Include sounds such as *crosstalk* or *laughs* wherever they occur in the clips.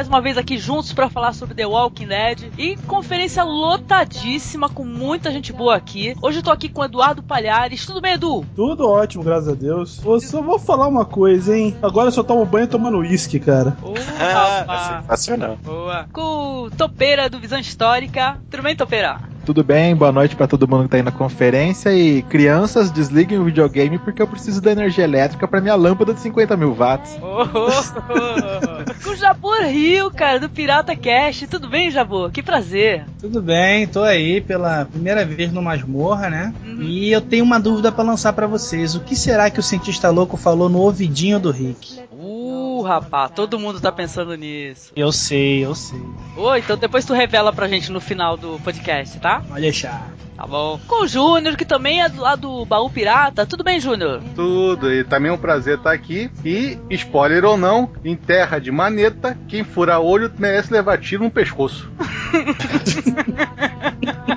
mais uma vez aqui juntos para falar sobre The Walking Dead e conferência lotadíssima com muita gente boa aqui. Hoje eu tô aqui com o Eduardo Palhares. Tudo bem, Edu? Tudo ótimo, graças a Deus. Eu só vou falar uma coisa, hein? Agora eu só tomo banho tomando uísque, cara. *laughs* Oh, Ah. Boa. Com o Topeira do Visão Histórica. Tudo bem, Topeira? Tudo bem? Boa noite pra todo mundo que tá aí na conferência. E crianças, desliguem o videogame porque eu preciso da energia elétrica pra minha lâmpada de 50 mil watts. Oh, oh, oh. com o Jabor Rio, cara, do Pirata Cast. Tudo bem, Jabor? Que prazer. Tudo bem, tô aí pela primeira vez no Masmorra, né? Uhum. E eu tenho uma dúvida pra lançar pra vocês. O que será que o cientista louco falou no ouvidinho do Rick? Rapaz, todo mundo tá pensando nisso. Eu sei, eu sei. Ô, então depois tu revela pra gente no final do podcast, tá? Pode deixar. Tá bom. Com o Júnior, que também é do lado do Baú Pirata. Tudo bem, Júnior? Tudo, e também é um prazer estar aqui. E, spoiler ou não, em terra de maneta, quem fura olho merece levar tiro no pescoço. *laughs*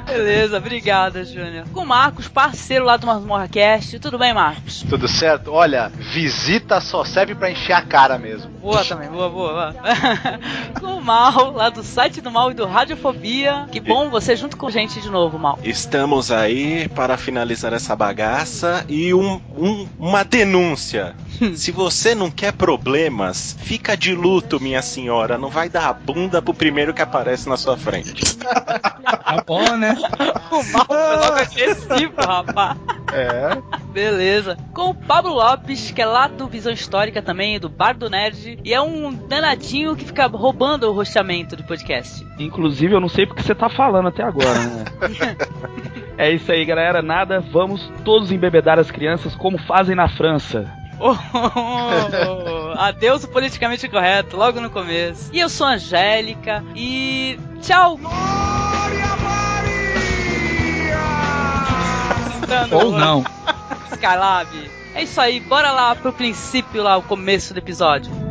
Beleza, obrigada, Júnior. Com o Marcos, parceiro lá do Masmorra Cast. Tudo bem, Marcos? Tudo certo? Olha, visita só serve pra encher a cara mesmo. Boa também, boa, boa, boa. *laughs* com o Mal, lá do site do Mal e do Radiofobia. Que bom você junto com a gente de novo, Mal. Estamos aí para finalizar essa bagaça e um, um- uma denúncia. *laughs* Se você não quer problemas, fica de luto, minha senhora. Não vai dar a bunda pro primeiro que aparece na sua frente. *laughs* Tá bom, né? O Mal foi logo agressivo, rapaz. É. Beleza. Com o Pablo Lopes, que é lá do Visão Histórica também, do Bar do Nerd. E é um danadinho que fica roubando o rosteamento do podcast. Inclusive, eu não sei porque você tá falando até agora, né? *laughs* é isso aí, galera. Nada, vamos todos embebedar as crianças como fazem na França. Oh, *laughs* adeus o politicamente correto, logo no começo. E eu sou a Angélica e tchau. Ou não. Skylab. É isso aí, bora lá pro princípio lá, o começo do episódio.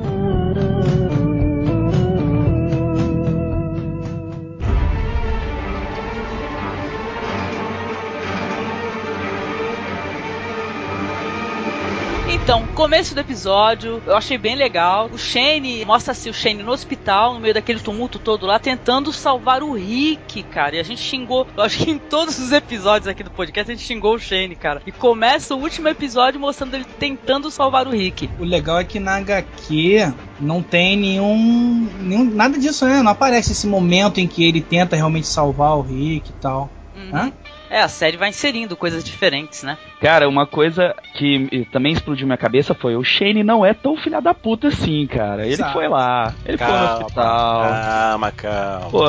Então, começo do episódio, eu achei bem legal. O Shane, mostra-se o Shane no hospital, no meio daquele tumulto todo lá, tentando salvar o Rick, cara. E a gente xingou, eu acho que em todos os episódios aqui do podcast a gente xingou o Shane, cara. E começa o último episódio mostrando ele tentando salvar o Rick. O legal é que na HQ não tem nenhum, nenhum. Nada disso, né? Não aparece esse momento em que ele tenta realmente salvar o Rick e tal. Uhum. É, a série vai inserindo coisas diferentes, né? Cara, uma coisa que também explodiu minha cabeça foi: o Shane não é tão filha da puta assim, cara. Ele Exato. foi lá, ele foi no Calma, hospital. calma, calma. Pô,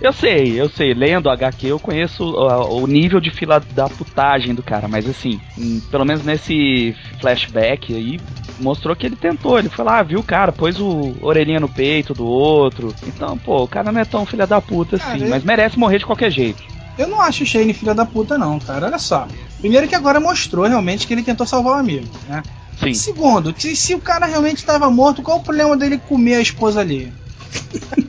eu sei, eu sei, lendo HQ eu conheço o, o nível de fila da putagem do cara, mas assim, hum, pelo menos nesse flashback aí, mostrou que ele tentou, ele foi lá, viu o cara, pôs o orelhinha no peito do outro. Então, pô, o cara não é tão filha da puta assim, Cara, mas merece morrer de qualquer jeito. Eu não acho o Shane filha da puta, não, cara. Olha só. Primeiro que agora mostrou realmente que ele tentou salvar o amigo, né? Sim. Segundo, se, se o cara realmente estava morto, qual o problema dele comer a esposa ali? *laughs*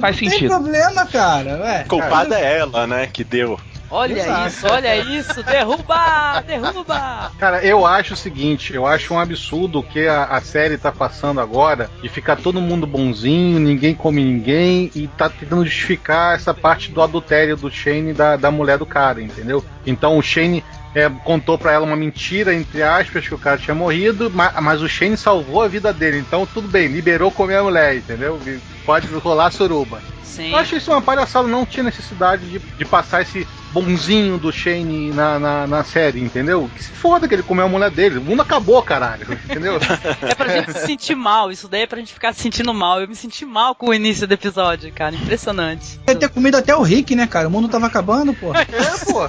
Faz não tem sentido. problema, cara. Ué, Culpada é ela, né, que deu. Olha Exato. isso, olha isso, derruba, derruba. Cara, eu acho o seguinte, eu acho um absurdo o que a, a série tá passando agora de ficar todo mundo bonzinho, ninguém come ninguém e tá tentando justificar essa parte do adultério do Shane e da, da mulher do cara, entendeu? Então o Shane é, contou pra ela uma mentira, entre aspas, que o cara tinha morrido, ma- mas, o Shane salvou a vida dele, então tudo bem, liberou comer a mulher, entendeu? Pode rolar suruba. Sim. Eu acho isso uma palhaçada, não tinha necessidade de, de passar esse bonzinho do Shane na, na, na série, entendeu? Que se foda que ele comeu a mulher dele. O mundo acabou, caralho, entendeu? *laughs* É pra gente se sentir mal, isso daí é pra gente ficar se sentindo mal. Eu me senti mal com o início do episódio, cara, impressionante. Ia ter comido até o Rick, né, cara? O mundo tava acabando, porra. é, pô.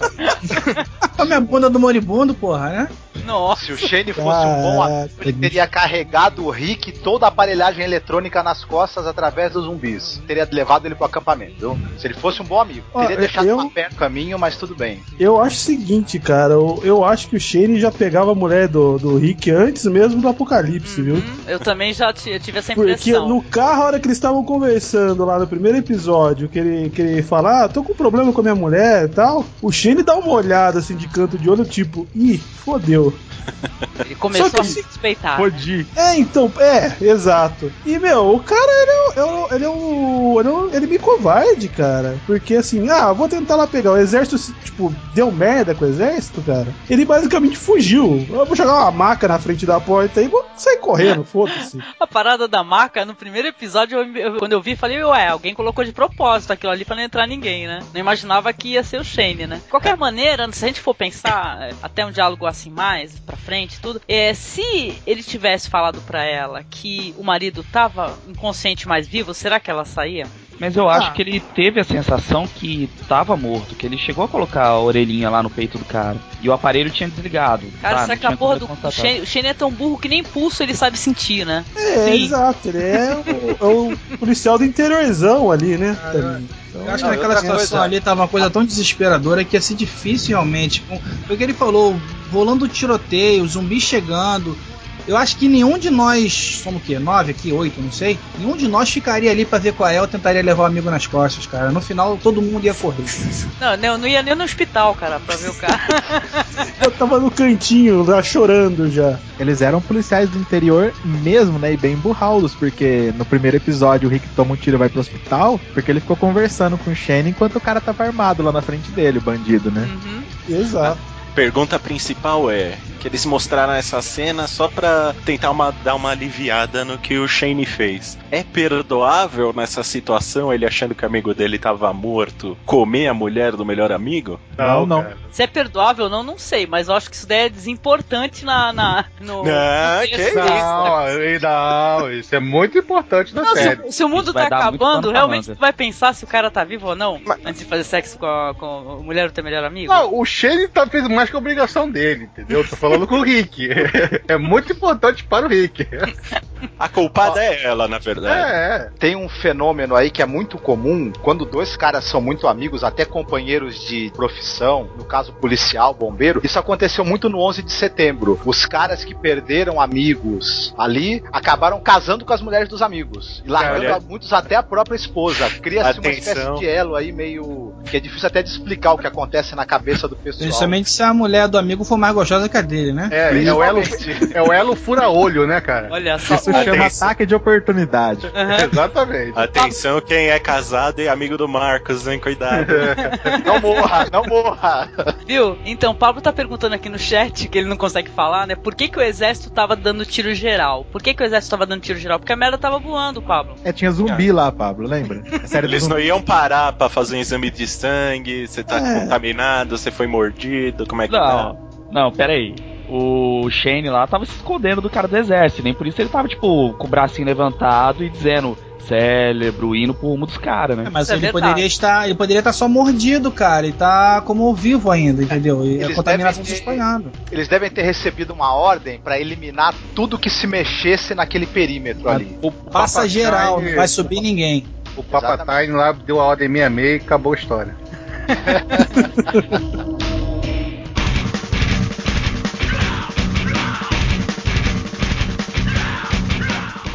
*laughs* A minha bunda do moribundo, porra, né? Nossa, Se o Shane fosse um bom ator, ele teria carregado o Rick e toda a aparelhagem eletrônica nas costas através dos zumbis. Teria levado ele pro acampamento, viu? Se ele fosse um bom amigo. Ó, Teria deixado eu- uma perna no caminho, mas tudo bem. Eu acho o seguinte, cara. Eu, eu acho que o Shane já pegava a mulher do, do Rick antes mesmo do apocalipse, viu? Hum, eu também já tive essa Porque impressão. no carro, a hora que eles estavam conversando lá no primeiro episódio, que ele, que ele fala, ah, tô com problema com a minha mulher e tal, o Shane dá uma olhada assim de canto de olho, tipo, ih, fodeu. *laughs* Ele começou que- a se suspeitar. Podi. É, então, é, exato. E, meu, o cara, ele é, um- ele é um. Ele é, um, ele é meio covarde, cara. Porque assim, ah, vou tentar lá pegar. O exército, tipo, deu merda com o exército, cara. Ele basicamente fugiu. Eu vou jogar uma maca na frente da porta e vou sair correndo, *laughs* foda-se. A parada da marca, no primeiro episódio, eu- eu- quando eu vi, falei, ué, alguém colocou de propósito aquilo ali pra não entrar ninguém, né? Não imaginava que ia ser o Shane, né? De qualquer maneira, se a gente for pensar, até um diálogo assim mais, pra frente, tudo, é, se ele tivesse falado pra ela que o marido tava inconsciente mais vivo, será que ela saía? Mas eu acho Ah. que ele teve a sensação que tava morto, que ele chegou a colocar a orelhinha lá no peito do cara. E o aparelho tinha desligado. Cara, tá? será que a porra do o Shane é tão burro que nem pulso ele sabe sentir, né? É, Sim. exato. Ele é o, é o policial do interiorzão ali, né? Ah. Então, Eu acho Não, que naquela outra situação coisa- ali tava uma coisa tão desesperadora que ia ser difícil realmente. Com- Foi o que ele falou, rolando tiroteio, zumbi chegando. Eu acho que nenhum de nós, somos o quê? Nove aqui, oito, não sei. Nenhum de nós ficaria ali pra ver qual é ou tentaria levar o amigo nas costas, cara. No final todo mundo ia correr. Não, não, não ia nem no hospital, cara, pra ver o cara. *laughs* eu tava no cantinho lá chorando já. Eles eram policiais do interior mesmo, né? E bem burraldos, porque no primeiro episódio o Rick toma um tiro e vai pro hospital, porque ele ficou conversando com o Shane enquanto o cara tava armado lá na frente dele, o bandido, né? Uhum. Exato. Pergunta principal é que eles mostraram essa cena só pra tentar uma- dar uma aliviada no que o Shane fez. É perdoável nessa situação ele achando que o amigo dele tava morto comer a mulher do melhor amigo? Não, não. cara. Se é perdoável ou não, não sei, mas eu acho que isso daí é desimportante na. na no, *laughs* Não, no que texto. Não, não, isso é muito importante na Não, série. se, se o mundo Isso tá acabando, realmente tu vai pensar se o cara tá vivo ou não? Antes de fazer sexo com a, com a mulher do teu melhor amigo? Não, o Shane tá, fez mais que a obrigação dele, entendeu? Tô falando com o Rick. *laughs* É muito importante para o Rick. A culpada é ela, na verdade. É, Tem um fenômeno aí que é muito comum quando dois caras são muito amigos, até companheiros de profissão, no caso policial, bombeiro. Isso aconteceu muito no 11 de setembro. Os caras que perderam amigos ali acabaram casando com as mulheres dos amigos e largando Olha. muitos até a própria esposa. Cria-se uma espécie de elo aí meio que é difícil até de explicar o que acontece na cabeça do pessoal. Principalmente se a mulher do amigo for mais gostosa que a dele, né? é, é o elo, é o elo fura-olho, né, cara? Olha só. Isso chama Atenção. ataque de oportunidade. Aham. Exatamente. Atenção, quem é casado e amigo do Marcos, hein? Cuidado. *laughs* Não morra, não morra. Viu? Então, o Pablo tá perguntando aqui no chat, que ele não consegue falar, né? Por que, que o exército tava dando tiro geral? Por que, que o exército tava dando tiro geral? Porque a merda tava voando, Pablo. É, tinha zumbi lá, Pablo, lembra? *laughs* Do Eles não iam parar pra fazer um exame de sangue, você tá É. contaminado, você foi mordido, como é que tá? Não, não, pera aí. O Shane lá tava se escondendo do cara do exército, nem por isso ele tava, tipo, com o bracinho levantado e dizendo cérebro, indo pro rumo dos caras, É, né? mas Isso é ele verdade. poderia estar. Ele poderia estar só mordido, cara. E tá como vivo ainda, entendeu? E a Eles contaminação devem se ter- espalhando. Eles devem ter recebido uma ordem pra eliminar tudo que se mexesse naquele perímetro ali. O Passa Papa geral, Time- não vai subir ninguém. O Papatine lá deu a ordem 66 e acabou a história. *laughs*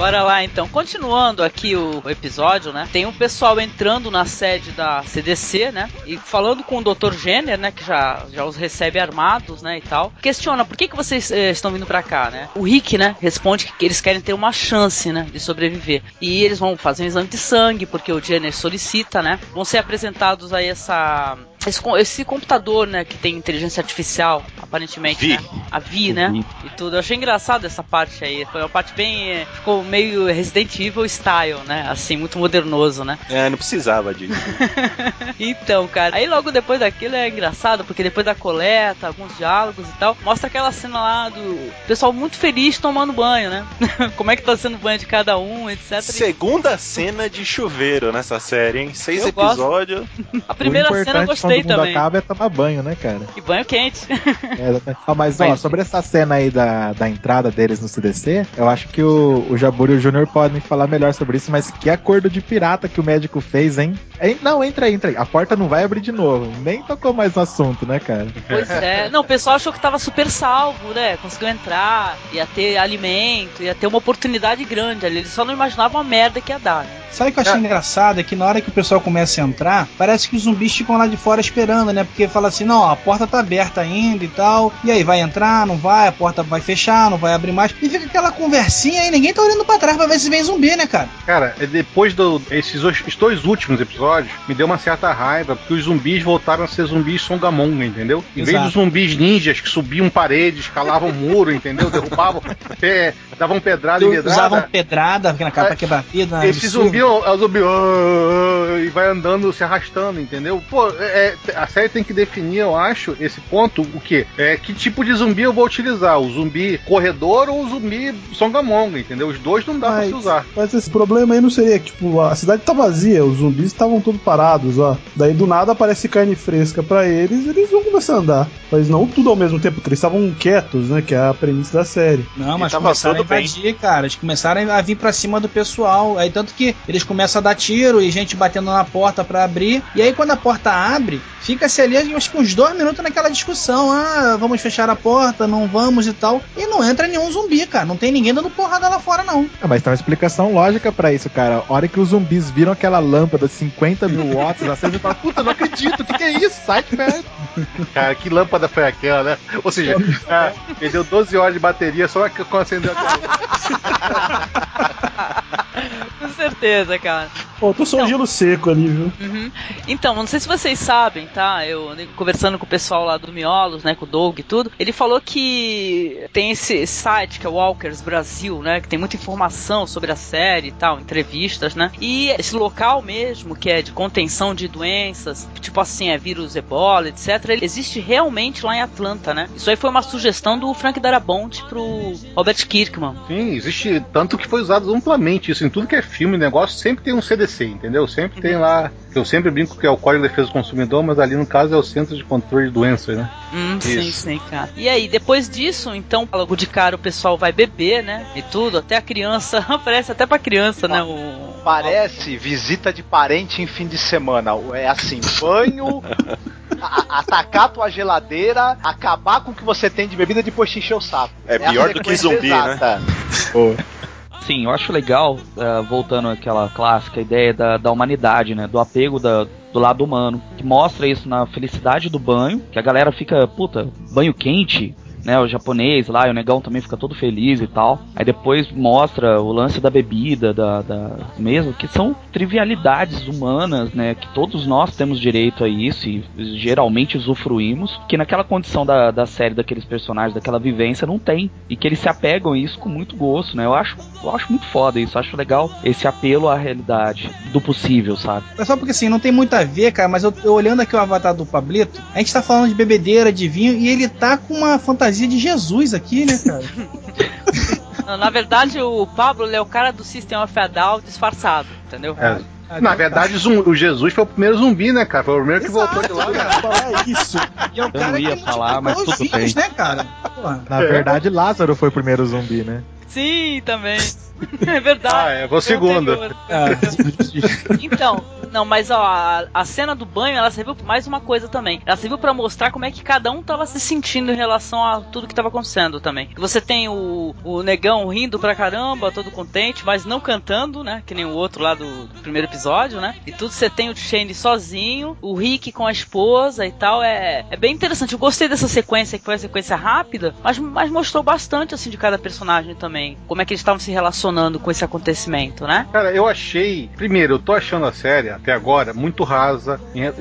Bora lá então. Continuando aqui o episódio, né? Tem um pessoal entrando na sede da CDC, né? E falando com o Dr. Jenner, né? Que já, já os recebe armados, né? E tal. Questiona por que, que vocês eh, estão vindo pra cá, né? O Rick, né? Responde que eles querem ter uma chance, né? De sobreviver. E eles vão fazer um exame de sangue, porque o Jenner solicita, né? Vão ser apresentados aí essa. Esse, esse computador, né, que tem inteligência artificial, aparentemente, Vi. né? A Vi, né? Vi. E tudo. Eu achei engraçado essa parte aí. Foi uma parte bem. eh, Ficou meio Resident Evil style, né? Assim, muito modernoso, né? É, não precisava disso. *laughs* Então, cara, aí logo depois daquilo é engraçado, porque depois da coleta, alguns diálogos e tal, mostra aquela cena lá do pessoal muito feliz tomando banho, né? *laughs* Como é que tá sendo o banho de cada um, etc. Segunda cena de chuveiro nessa série, hein? Seis Eu gosto. episódios. A primeira cena eu importante gostei quando o mundo também. acaba é tomar banho, né, cara? E banho quente. É. Ah, mas, ó, Mas- sobre essa cena aí da, da entrada deles no CDC, eu acho que o, o Jabur e o Júnior podem falar melhor sobre isso, mas que acordo de pirata que o médico fez, hein? Não, entra aí, entra aí. A porta não vai abrir de novo. Nem tocou mais no assunto, né, cara? Pois é. Não, o pessoal achou que tava super salvo, né? Conseguiu entrar, ia ter alimento, ia ter uma oportunidade grande ali. Eles só não imaginavam a merda que ia dar, né? Sabe o que eu achei engraçado? É que na hora que o pessoal começa a entrar, parece que os zumbis ficam lá de fora esperando, né? Porque fala assim, não, a porta tá aberta ainda e tal. E aí, vai entrar, não vai, a porta vai fechar, não vai abrir mais. E fica aquela conversinha aí, ninguém tá olhando pra trás pra ver se vem zumbi, né, cara? Cara, é depois do esses dois últimos episódios, me deu uma certa raiva, porque os zumbis voltaram a ser zumbis songamonga, entendeu? Em vez dos zumbis ninjas que subiam paredes, escalavam muro, entendeu? Derrubavam, *laughs* pé, davam pedrada e pedrada. Usavam pedrada na capa é, quebrar vida. Né, esse zumbi é o zumbi e vai andando, se arrastando, entendeu? Pô, é, a série tem que definir, eu acho, esse ponto, o que? É, que tipo de zumbi eu vou utilizar? O zumbi corredor ou o zumbi songamonga, entendeu? Os dois não dá mas, pra se usar. Mas esse problema aí não seria que, tipo, a cidade tá vazia, os zumbis estavam todos parados, ó. Daí do nada aparece carne fresca para eles eles vão começar a andar. Mas não tudo ao mesmo tempo, porque eles estavam quietos, né? Que é a premissa da série. Não, mas começaram a invadir, bem. cara. Eles começaram a vir pra cima do pessoal. Aí tanto que eles começam a dar tiro e gente batendo na porta para abrir. E aí quando a porta abre, fica-se ali acho que uns dois minutos naquela discussão. Ah, vamos fechar a porta, não vamos e tal. E não entra nenhum zumbi, cara. Não tem ninguém dando porrada lá fora, não. Ah, mas tem uma explicação lógica para isso, cara. A hora que os zumbis viram aquela lâmpada 50 mil watts acesa e fala, puta, não acredito, o que, que é isso? Sai de perto. Cara, que lâmpada foi aquela, né? Ou seja, *laughs* ah, perdeu 12 horas de bateria só que acendeu aquela. Com certeza, cara. Pô, tô só um então, gelo seco ali, viu? Uhum. Então, não sei se vocês sabem, tá? Eu conversando com o pessoal lá do Miolos, né? Com o Doug e tudo. Ele falou que tem esse site que é o Walkers Brasil, né? Que tem muita informação sobre a série e tal, entrevistas, né? E esse local mesmo, que é de contenção de doenças, tipo assim, é vírus ebola, etc. Ele existe realmente lá em Atlanta, né? Isso aí foi uma sugestão do Frank Darabont pro Robert Kirkman. Sim, existe tanto que foi usado amplamente isso em tudo que é filme, negócio, sempre tem um CDC, entendeu? Sempre tem lá eu sempre brinco que é o Código de Defesa do Consumidor, mas ali no caso é o Centro de Controle de Doenças, né? Hum, sim, sim, cara. E aí, depois disso, então, logo de cara o pessoal vai beber, né? E tudo, até a criança, *laughs* parece até pra criança, né? O... Parece visita de parente em fim de semana. É assim, banho, *laughs* a, atacar tua geladeira, acabar com o que você tem de bebida e depois te encher o saco. É, é pior do que zumbi, né? exata. né? Pô sim, eu acho legal, uh, voltando àquela clássica ideia da, da humanidade, né? Do apego da, do lado humano. Que mostra isso na felicidade do banho, que a galera fica, puta, banho quente, né, o japonês lá, e o negão também fica todo feliz e tal. Aí depois mostra o lance da bebida, da, da mesmo, que são trivialidades humanas, né, que todos nós temos direito a isso e geralmente usufruímos, que naquela condição da, da série, daqueles personagens, daquela vivência, não tem. E que eles se apegam a isso com muito gosto, né? Eu acho, eu acho muito foda isso, acho legal esse apelo à realidade do possível, sabe? É só porque assim, não tem muito a ver, cara, mas eu, eu olhando aqui o avatar do Pablito, a gente tá falando de bebedeira, de vinho, e ele tá com uma fantasia fantasia de Jesus aqui, né, cara? *laughs* na verdade, o Pablo é o cara do System of a Down disfarçado, entendeu? É. Na verdade, o Jesus foi o primeiro zumbi, né, cara? Foi o primeiro que voltou de lá, cara. falar isso. E é o cara eu não ia falar, mas tudo bem. Né, cara? Na verdade, Lázaro foi o primeiro zumbi, né? Sim, também. *laughs* É verdade. Ah, é, vou segundo. Ah. *laughs* então, não, mas ó, a, a, cena do banho, ela serviu pra mais uma coisa também. Ela serviu para mostrar como é que cada um tava se sentindo em relação a tudo que tava acontecendo também. Você tem o, o negão rindo pra caramba, todo contente, mas não cantando, né? Que nem o outro lá do, do primeiro episódio, né? E tudo você tem o Shane sozinho, o Rick com a esposa e tal. É, é bem interessante. Eu gostei dessa sequência, que foi uma sequência rápida, mas, mas mostrou bastante, assim, de cada personagem também. Como é que eles estavam se relacionando com esse acontecimento, né? Cara, eu achei. Primeiro, eu tô achando a série até agora muito rasa.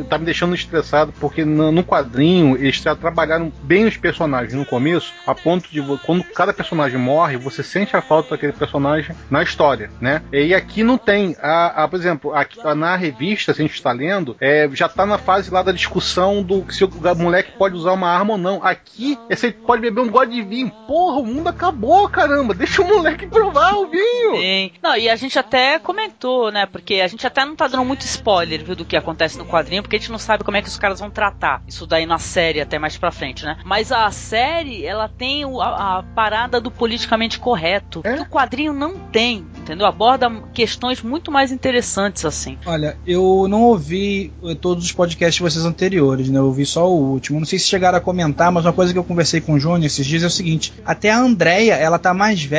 Tá me deixando estressado porque no, no quadrinho eles trabalharam bem os personagens no começo, a ponto de quando cada personagem morre, você sente a falta daquele personagem na história, né? E aqui não tem. A, a por exemplo, aqui, na revista, se a gente está lendo, é, já tá na fase lá da discussão do se o moleque pode usar uma arma ou não. Aqui, você pode beber um gole de vinho. Porra, o mundo acabou, caramba. Deixa o moleque provar o vinho. Sim. Não, e a gente até comentou, né? Porque a gente até não tá dando muito spoiler, viu, do que acontece no quadrinho, porque a gente não sabe como é que os caras vão tratar isso daí na série até mais pra frente, né? Mas a série, ela tem a, a parada do politicamente correto, é? que o quadrinho não tem, entendeu? Aborda questões muito mais interessantes assim. Olha, eu não ouvi eh, todos os podcasts de vocês anteriores, né? Eu ouvi só o último. Não sei se chegaram a comentar, mas uma coisa que eu conversei com o Júnior esses dias é o seguinte: até a Andrea, ela tá mais velha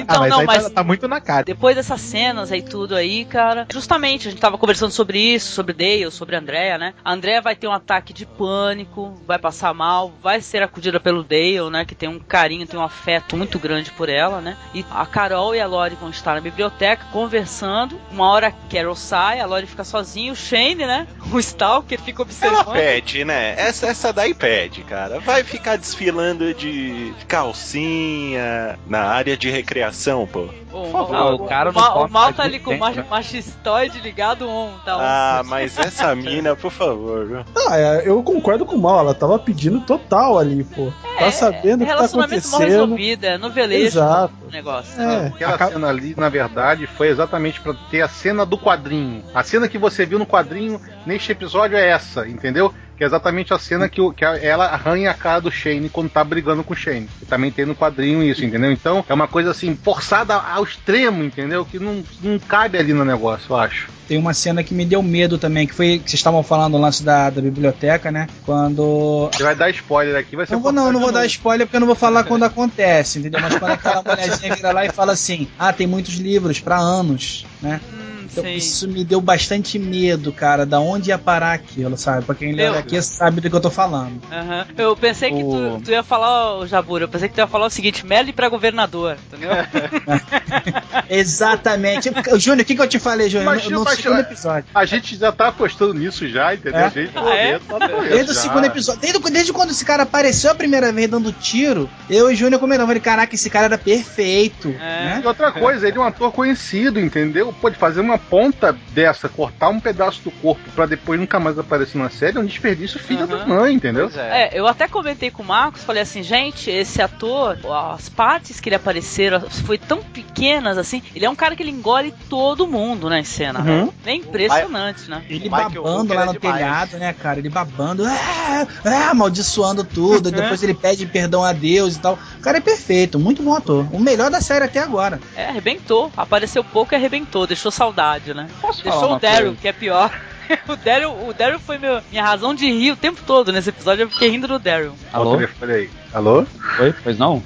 Então, ah, mas não, aí mas tá, tá muito na cara. depois dessas cenas aí tudo aí, cara, justamente a gente tava conversando sobre isso, sobre Dale, sobre Andrea, né? A Andrea vai ter um ataque de pânico, vai passar mal, vai ser acudida pelo Dale, né? Que tem um carinho, tem um afeto muito grande por ela, né? E a Carol e a Lori vão estar na biblioteca conversando. Uma hora a Carol sai, a Lori fica sozinha, o Shane, né? *laughs* O Stalker fica Ela observando. pede, né? Essa, essa daí pede, cara. Vai ficar desfilando de calcinha na área de recreação, pô. Ô, favor. Ah, o cara o, não o come Mal tá ali com o tempo, mach- né? machistoide ligado on, tá on. Ah, mas essa mina, por favor? Ah, é, eu concordo com o Mal, ela tava pedindo total ali, pô. tá sabendo o que tá relacionamento mal acontecendo. resolvido, é novelejo Exato. o negócio. É, Aquela Acaba- cena ali, na verdade, foi exatamente pra ter a cena do quadrinho. A cena que você viu no quadrinho neste episódio é essa, entendeu? Que é exatamente a cena que, que ela arranha a cara do Shane quando tá brigando com o Shane. E também tem no quadrinho isso, entendeu? Então é uma coisa assim, forçada ao extremo, entendeu? Que não, não cabe ali no negócio, eu acho. Tem uma cena que me deu medo também, que foi que vocês estavam falando o lance da, da biblioteca, né? Quando. Você vai dar spoiler aqui, vai ser Não vou, não, não vou dar spoiler porque eu não vou falar quando acontece, entendeu? Mas quando aquela mulherzinha vira lá e fala assim: Ah, tem muitos livros pra anos, né? Hum, Então, sim. isso me deu bastante medo, cara, da onde ia parar aquilo, sabe? Pra quem lê aqui sabe do que eu tô falando. Aham. Eu pensei que tu, O- tu ia falar, ô Jabura, eu pensei que tu ia falar o seguinte, Melly pra governador, entendeu? *laughs* Exatamente. Júnior, o que, que eu te falei, Júnior? No, no segundo episódio. A gente já tá apostando nisso já, entendeu? É? Desde o Ah, é? tá Desde o já. segundo episódio, desde, desde quando esse cara apareceu a primeira vez dando tiro, eu e o Júnior comentamos, falei, caraca, esse cara era perfeito, É. né? E outra coisa, ele é um ator conhecido, entendeu? Pode fazer uma ponta dessa, cortar um pedaço do corpo pra depois nunca mais aparecer na série, é um desperdício filho Aham. da mãe, entendeu? É. É, eu até comentei com o Marcos, falei assim, gente, esse ator, as partes que ele apareceram foi tão pequenas assim, ele é um cara que ele engole todo mundo, né, em cena, né? É impressionante, né? Ele babando lá é no demais. telhado, né, cara? Ele babando, ah, ah, amaldiçoando tudo. e depois ele pede perdão a Deus e tal. O cara é perfeito, muito bom ator. O melhor da série até agora. É, arrebentou, apareceu pouco e arrebentou, deixou saudade, né? Posso falar Deixou uma o Daryl, coisa? que é pior. *laughs* o Daryl, o Daryl foi meu, minha razão de rir o tempo todo nesse episódio, eu fiquei rindo do Daryl. Alô? Alô? Oi? Pois não?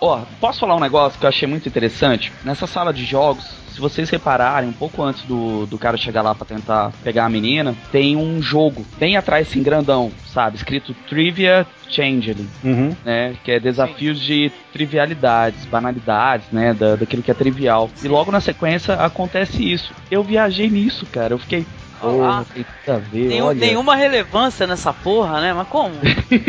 Ó, posso falar um negócio que eu achei muito interessante? Nessa sala de jogos, se vocês repararem, um pouco antes do, do cara chegar lá pra tentar pegar a menina, tem um jogo bem atrás, assim, grandão, sabe? Escrito Trivia Changeling, Uhum. né? Que é desafios de trivialidades, banalidades, né? Da, daquilo que é trivial. E logo na sequência acontece isso. Eu viajei nisso, cara. Eu fiquei. Ah, Oh, tem tudo a ver, Nenhum- olha. nenhuma relevância nessa porra, né? Mas como?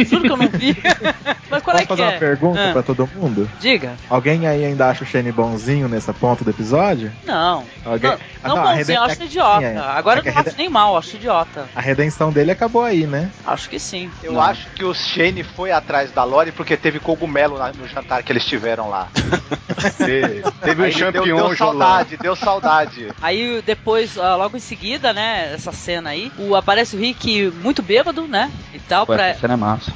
Juro que eu não vi. *laughs* Mas qual é Posso que fazer é? uma pergunta Ah, pra todo mundo? Diga. Alguém aí ainda acha o Shane bonzinho nessa ponta do episódio? Não. Alguém... Não, Ah, não, bonzinho, reden- eu acho idiota. é, Agora é que eu não reden- acho nem mal, acho idiota. A redenção dele acabou aí, né? Acho que sim. Eu Não. acho que o Shane foi atrás da Lori porque teve cogumelo no jantar que eles tiveram lá. *laughs* Te- Teve um Aí deu, deu saudade, deu saudade. Aí depois, ah, logo em seguida, né, essa cena aí, o, aparece o Rick muito bêbado, né? E tal, Pô, pra, essa cena é massa.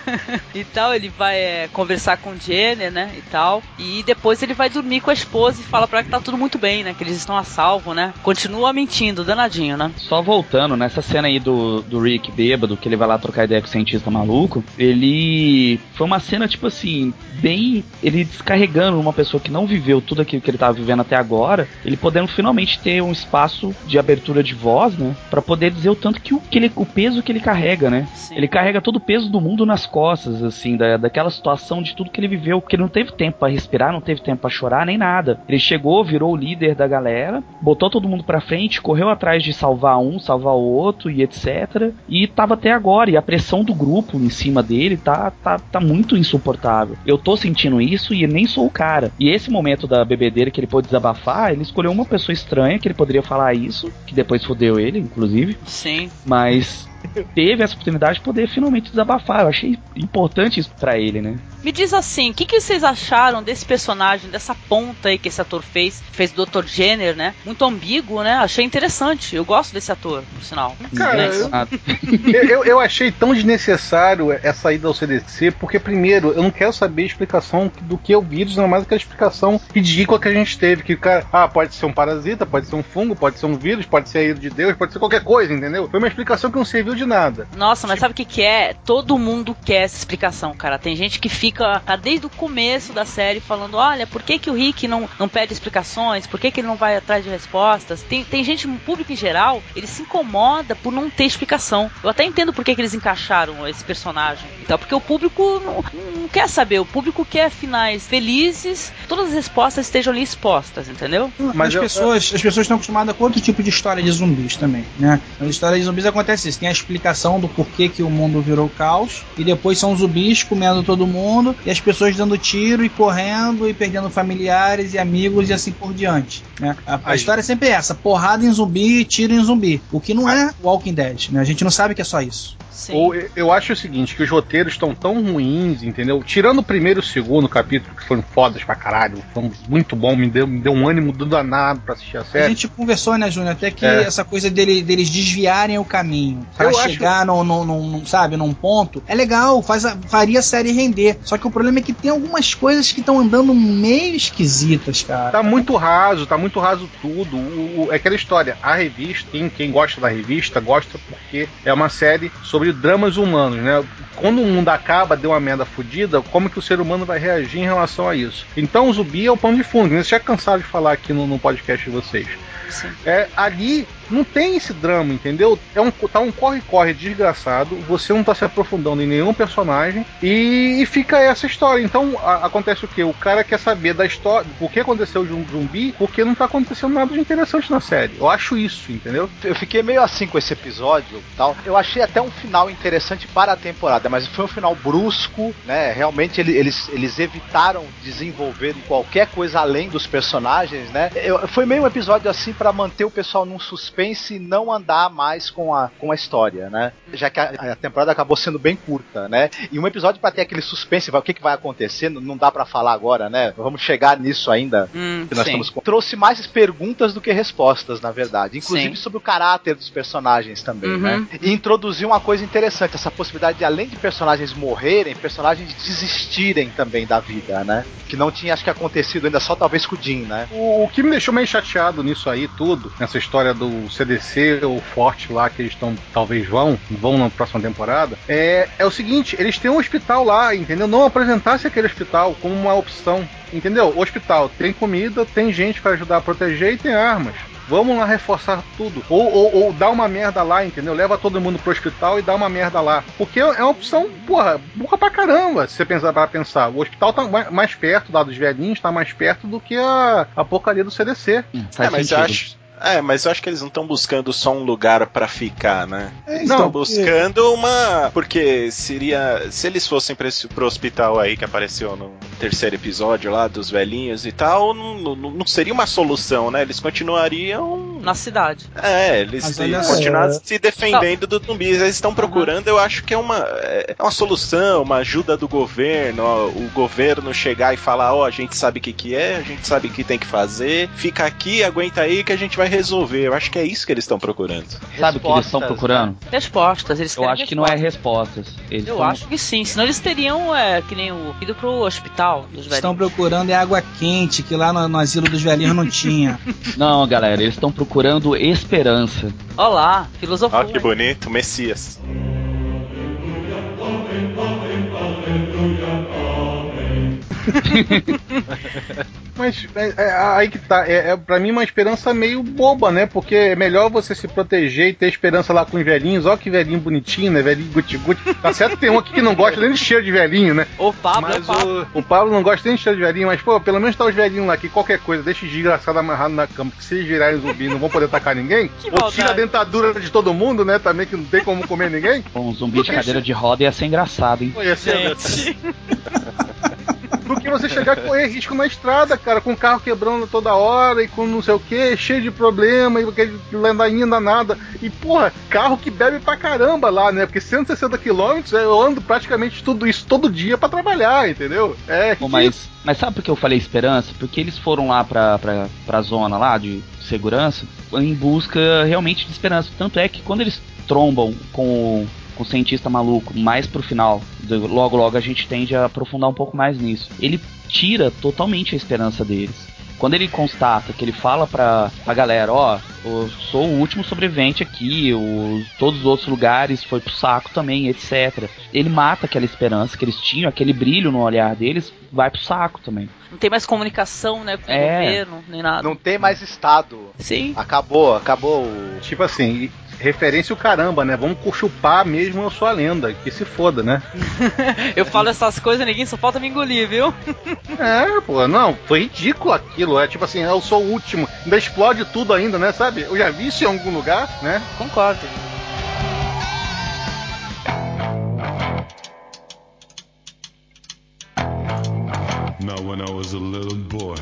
*laughs* e tal, ele vai é, conversar com o Jenner, né? E tal. E depois ele vai dormir com a esposa e fala pra ela que tá tudo muito bem, né? Que eles estão a salvo, né? Continua mentindo, danadinho, né? Só voltando, nessa cena aí do, do Rick bêbado, que ele vai lá trocar ideia com o cientista maluco, ele. Foi uma cena, tipo assim, bem. Ele descarregando uma pessoa que não viveu tudo aquilo que ele tava vivendo até agora, ele podendo finalmente ter um espaço de abertura de voz, né? Pra poder dizer o tanto que o, que ele, o peso que ele carrega, né? Sim. Ele carrega todo o peso do mundo nas costas, assim, da, daquela situação de tudo que ele viveu, porque ele não teve tempo pra respirar, não teve tempo pra chorar, nem nada. Ele chegou, virou o líder da galera, botou todo mundo pra frente, correu atrás de salvar um, salvar o outro e etc. E tava até agora, e a pressão do grupo em cima dele tá, tá, tá muito insuportável. Eu tô sentindo isso e nem sou o cara. E esse momento da bebedeira que ele pôde desabafar, ele escolheu uma pessoa estranha que ele poderia falar isso, que depois fodeu ele, inclusive Sim. mas teve essa oportunidade de poder finalmente desabafar. Eu achei importante isso pra ele, né? Me diz assim, o que, que vocês acharam desse personagem, dessa ponta aí que esse ator fez? Fez o Dr. Jenner, né? Muito ambíguo, né? Achei interessante. Eu gosto desse ator, por sinal. Cara, Ninguém eu- *laughs* eu, eu- achei tão desnecessário essa ida ao CDC, porque, primeiro, eu não quero saber a explicação do que é o vírus, não mais aquela explicação ridícula que a gente teve. Que o cara, ah, pode ser um parasita, pode ser um fungo, pode ser um vírus, pode ser a ira de Deus, pode ser qualquer coisa, entendeu? Foi uma explicação que não serviu de nada. Nossa, mas sabe o que, que é? Todo mundo quer essa explicação, cara. Tem gente que fica tá desde o começo da série falando: olha, por que, que o Rick não, não pede explicações? Por que, que ele não vai atrás de respostas? Tem, tem gente, o público em geral, ele se incomoda por não ter explicação. Eu até entendo por que, que eles encaixaram esse personagem e tal, porque o público não, não quer saber, o público quer finais felizes, todas as respostas estejam ali expostas, entendeu? Mas as, eu- pessoas, as pessoas estão acostumadas com outro tipo de história de zumbis também, né? Nas histórias de zumbis acontece isso, tem a explicação do porquê que o mundo virou caos, e depois são zumbis comendo todo mundo, e as pessoas dando tiro e correndo e perdendo familiares e amigos e assim por diante, né? A, a história é sempre essa, porrada em zumbi, tiro em zumbi, o que não é Walking Dead, né? A gente não sabe que é só isso. Sim. Ou eu- eu acho o seguinte, que os roteiros estão tão ruins, entendeu? Tirando o primeiro e o segundo capítulo, que foram fodas pra caralho, foram muito bom, me deu, me deu um ânimo do danado pra assistir a A série. gente conversou, né, Júnior, até que É. essa coisa dele, deles desviarem o caminho pra Eu acho- chegar num, num- num- sabe, num ponto, é legal, faz a, faria a série render. Só que o problema é que tem algumas coisas que estão andando meio esquisitas, cara. Tá muito raso, tá muito raso tudo. O, o- é aquela história. A revista, quem, quem gosta da revista, gosta porque é uma série sobre dramas humanos, né? Quando o mundo acaba, deu uma merda fodida, como que o ser humano vai reagir em relação a isso? Então o zumbi é o pano de fundo. Vocês já cansaram de falar aqui no, no podcast de vocês. Sim. É, ali não tem esse drama, entendeu? É um, tá um corre-corre desgraçado, você não tá se aprofundando em nenhum personagem e, e fica essa história. Então a- acontece o que? O cara quer saber da história, o que aconteceu de um zumbi, porque não tá acontecendo nada de interessante na série. Eu acho isso, entendeu? Eu fiquei meio assim com esse episódio tal. Eu achei até um final interessante para a temporada, mas foi um final brusco, né? Realmente ele- eles, eles evitaram desenvolver qualquer coisa além dos personagens, né? Eu- foi meio um episódio assim para manter o pessoal num suspense e não andar mais com a, com a história, né? Já que a, a temporada acabou sendo bem curta, né? E um episódio para ter aquele suspense, vai- o que, que vai acontecer, não, não dá para falar agora, né? Vamos chegar nisso ainda Hum, que nós sim. estamos com- trouxe mais perguntas do que respostas, na verdade. Inclusive Sim. sobre o caráter dos personagens também, Uhum. né? E introduziu uma coisa interessante, essa possibilidade de, além de personagens morrerem, personagens desistirem também da vida, né? Que não tinha, acho que, acontecido ainda só talvez com o Jim, né? O, o que me deixou meio chateado nisso aí tudo, nessa história do CDC ou Forte lá, que eles estão, talvez vão, vão na próxima temporada, é, é o seguinte, eles têm um hospital lá, entendeu? Não apresentasse aquele hospital como uma opção, entendeu? O hospital tem comida, tem gente para ajudar a proteger e tem armas. Vamos lá reforçar tudo. Ou, ou, ou dá uma merda lá, entendeu? Leva todo mundo pro hospital e dá uma merda lá. Porque é uma opção, porra, burra pra caramba, se você pensar para pensar. O hospital tá mais, perto lá dos velhinhos, tá mais perto do que a, a porcaria do CDC. Hum, É, faz mas sentido. acho. É, mas eu acho que eles não estão buscando só um lugar pra ficar, né? É, Eles Não, estão porque- buscando uma. Porque seria. Se eles fossem pra esse, pro hospital aí que apareceu no terceiro episódio lá dos velhinhos e tal, não, não, não seria uma solução, né? Eles continuariam. Na cidade. É, eles Mas se- olha continuar só. se defendendo dos zumbis. Eles estão procurando, eu acho que é uma, é uma solução, uma ajuda do governo. ó, o governo chegar e falar: Ó, a gente sabe o que, que é, a gente sabe o que tem que fazer, fica aqui, aguenta aí que a gente vai resolver. Eu acho que é isso que eles estão procurando. Sabe o que eles estão Respostas, procurando? Respostas. Eles Eu acho que não é respostas. respostas. Eles Eu tão- acho que sim, senão eles teriam, é, que nem o ido pro hospital dos velhos. Estão procurando é água quente, que lá no, no asilo dos velhinhos não tinha. *laughs* Não, galera, eles estão procurando esperança. Olá, filosofia. Ó, que bonito, Messias. *laughs* Mas é, é, aí que tá, é, é pra mim uma esperança meio boba, né? Porque é melhor você se proteger e ter esperança lá com os velhinhos. Ó que velhinho bonitinho, né? Velhinho guti-guti. Tá certo que tem um aqui que não gosta nem de cheiro de velhinho, né? O Pablo, é o Mas Pablo. o, Pablo não gosta nem de cheiro de velhinho, mas pô, pelo menos tá os velhinhos lá que qualquer coisa, deixa os desgraçados amarrados na cama, que se eles virarem zumbi não vão poder atacar ninguém. Que Ou tira a dentadura de todo mundo, né? Também que não tem como comer ninguém. Um zumbi de cadeira de roda ia ser engraçado, hein? Pô, ia ser- Gente, *laughs* do que você chegar a correr risco na estrada, cara, com o carro quebrando toda hora e com não sei o que, cheio de problema, e aquele ladainha danada. E, porra, carro que bebe pra caramba lá, né? Porque 160 quilômetros eu ando praticamente tudo isso todo dia pra trabalhar, entendeu? É, Pô, mas, mas sabe por que eu falei esperança? Porque eles foram lá pra, pra, pra zona lá de segurança em busca realmente de esperança. Tanto é que quando eles trombam com com o cientista maluco mais pro final, do- logo logo a gente tende a aprofundar um pouco mais nisso. Ele tira totalmente a esperança deles. Quando ele constata que ele fala pra, pra galera, ó, eu sou o último sobrevivente aqui, o, todos os outros lugares foi pro saco também, etc. Ele mata aquela esperança que eles tinham, aquele brilho no olhar deles, vai pro saco também. Não tem mais comunicação, né, com É. o governo, nem nada. Não tem mais Estado. Sim. Acabou, acabou. Tipo assim, referência o caramba, né? Vamos chupar mesmo a sua lenda, que se foda, né? *laughs* Eu falo essas coisas, ninguém só falta me engolir, viu? *laughs* É, pô, não, foi ridículo aquilo. É tipo assim, eu sou o último. Ainda explode tudo ainda, né? Sabe? Eu já vi isso em algum lugar, né? Concordo. Now, when I was a little boy,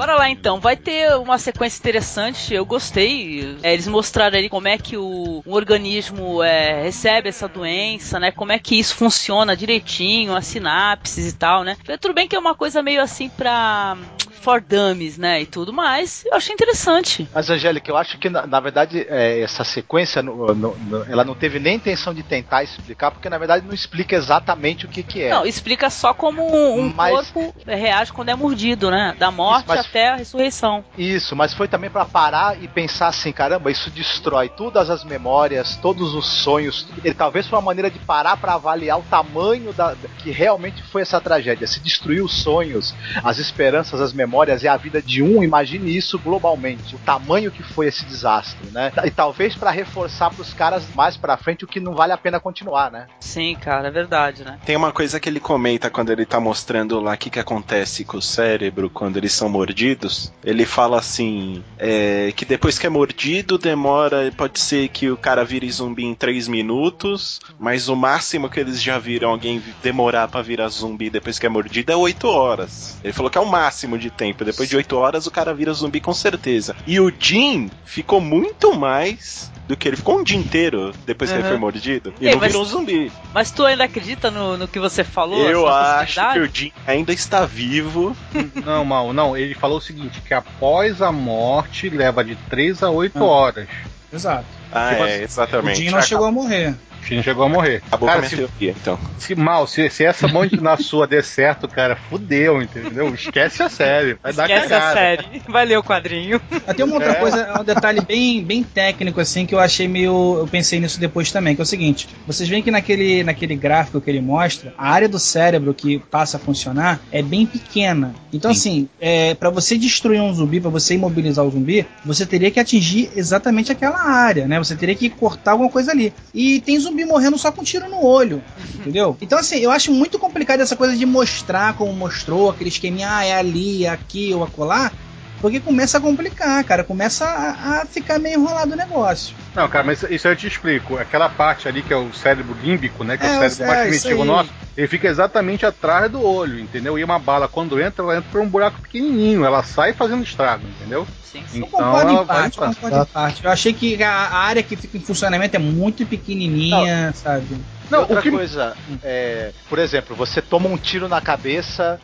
Bora lá então, vai ter uma sequência interessante, eu gostei. É, eles mostraram ali como é que o, o organismo é, recebe essa doença, né? Como é que isso funciona direitinho, as sinapses e tal, né? Tudo bem que é uma coisa meio assim pra. For dummies, né? E tudo mais. Eu achei interessante. Mas, Angélica, eu acho que, na, na verdade, é, essa sequência, no- no- no- ela não teve nem intenção de tentar explicar, porque, na verdade, não explica exatamente o que, que é. Não, explica só como um, um Mas- corpo reage quando é mordido, né? Da morte Isso, mas- até a ressurreição. Isso, mas foi também pra parar e pensar assim, caramba, isso destrói todas as memórias, todos os sonhos. E talvez foi uma maneira de parar pra avaliar o tamanho da que realmente foi essa tragédia. Se destruiu os sonhos, as esperanças, as memórias e a vida de um, imagine isso globalmente, o tamanho que foi esse desastre, né? E talvez pra reforçar pros caras mais pra frente o que não vale a pena continuar, né? Sim, cara, é verdade, né? Tem uma coisa que ele comenta quando ele tá mostrando lá o que, que acontece com o cérebro quando eles são mordidos. Ele fala assim: é, que depois que é mordido, demora. Pode ser que o cara vire zumbi em 3 minutos, mas o máximo que eles já viram alguém demorar pra virar zumbi depois que é mordido é 8 horas. Ele falou que é o máximo de tempo. Depois de 8 horas o cara vira zumbi com certeza. E o Jim ficou muito mais. Do que ele ficou um dia inteiro depois que ele Uhum. foi mordido. E Ei, não mas- virou um zumbi. Mas tu ainda acredita no, no que você falou? Eu acho que o Jim ainda está vivo. *laughs* Não, mal, não. Ele falou o seguinte: que após a morte leva de 3 a 8 Ah. horas. Exato. Ah, Tipo é, assim, O exatamente. Jim não chegou a morrer. O Não chegou a morrer. Acabou cara, com a se, minha teoria, então. se mal, se, se essa monte na sua der certo, cara, fudeu, entendeu? Esquece a série. Vai dar Esquece a cagada. série. Vai ler o quadrinho. Mas tem uma outra É. coisa, um detalhe bem, bem técnico, assim, que eu achei meio. Eu pensei nisso depois também, que é o seguinte: vocês veem que naquele, naquele gráfico que ele mostra, a área do cérebro que passa a funcionar é bem pequena. Então, assim, é, para você destruir um zumbi, para você imobilizar o zumbi, você teria que atingir exatamente aquela área, né? Você teria que cortar alguma coisa ali. E tem zumbi morrendo só com um tiro no olho, entendeu? Então, assim, eu acho muito complicado essa coisa de mostrar como mostrou, aquele esqueminha, ah, é ali, é aqui ou acolá. Porque começa a complicar, cara. Começa a, a ficar meio enrolado o negócio. Não, cara, mas isso eu te explico. Aquela parte ali que é o cérebro límbico, né? Que é, É, o cérebro é, mais primitivo nosso, ele fica exatamente atrás do olho, entendeu? E uma bala, quando entra, ela entra por um buraco pequenininho. Ela sai fazendo estrago, entendeu? Sim. Eu Então, concordo ela em parte, vai eu concordo em parte. Eu achei que a, a área que fica em funcionamento é muito pequenininha, sabe? E Não, outra o que- coisa, é, por exemplo, você toma um tiro na cabeça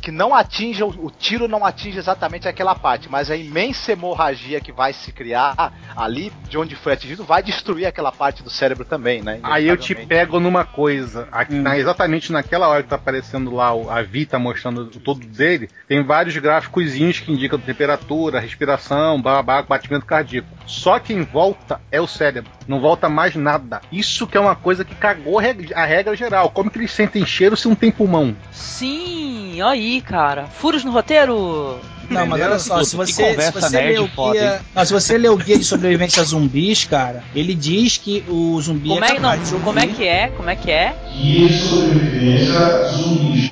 que não atinge, o, tiro não atinge exatamente aquela parte, mas a imensa hemorragia que vai se criar ali, de onde foi atingido, vai destruir aquela parte do cérebro também, né? Aí eu te pego numa coisa. Aqui, Hum. na- exatamente naquela hora que tá aparecendo lá, o- a Vi tá mostrando o todo dele, tem vários gráficos que indicam temperatura, respiração, babá, batimento cardíaco. Só que em volta é o cérebro. Não volta mais nada. Isso que é uma coisa que cagou a regra geral. Como que eles sentem cheiro se não tem pulmão? Sim, olha aí, cara. Furos no roteiro. Não, mas olha só, se você, se conversa você nerd ler o foda, guia. Não, se você ler o guia de sobrevivência a zumbis, cara, ele diz que o zumbi Como é é, não, capaz de como é que é? Como é que é?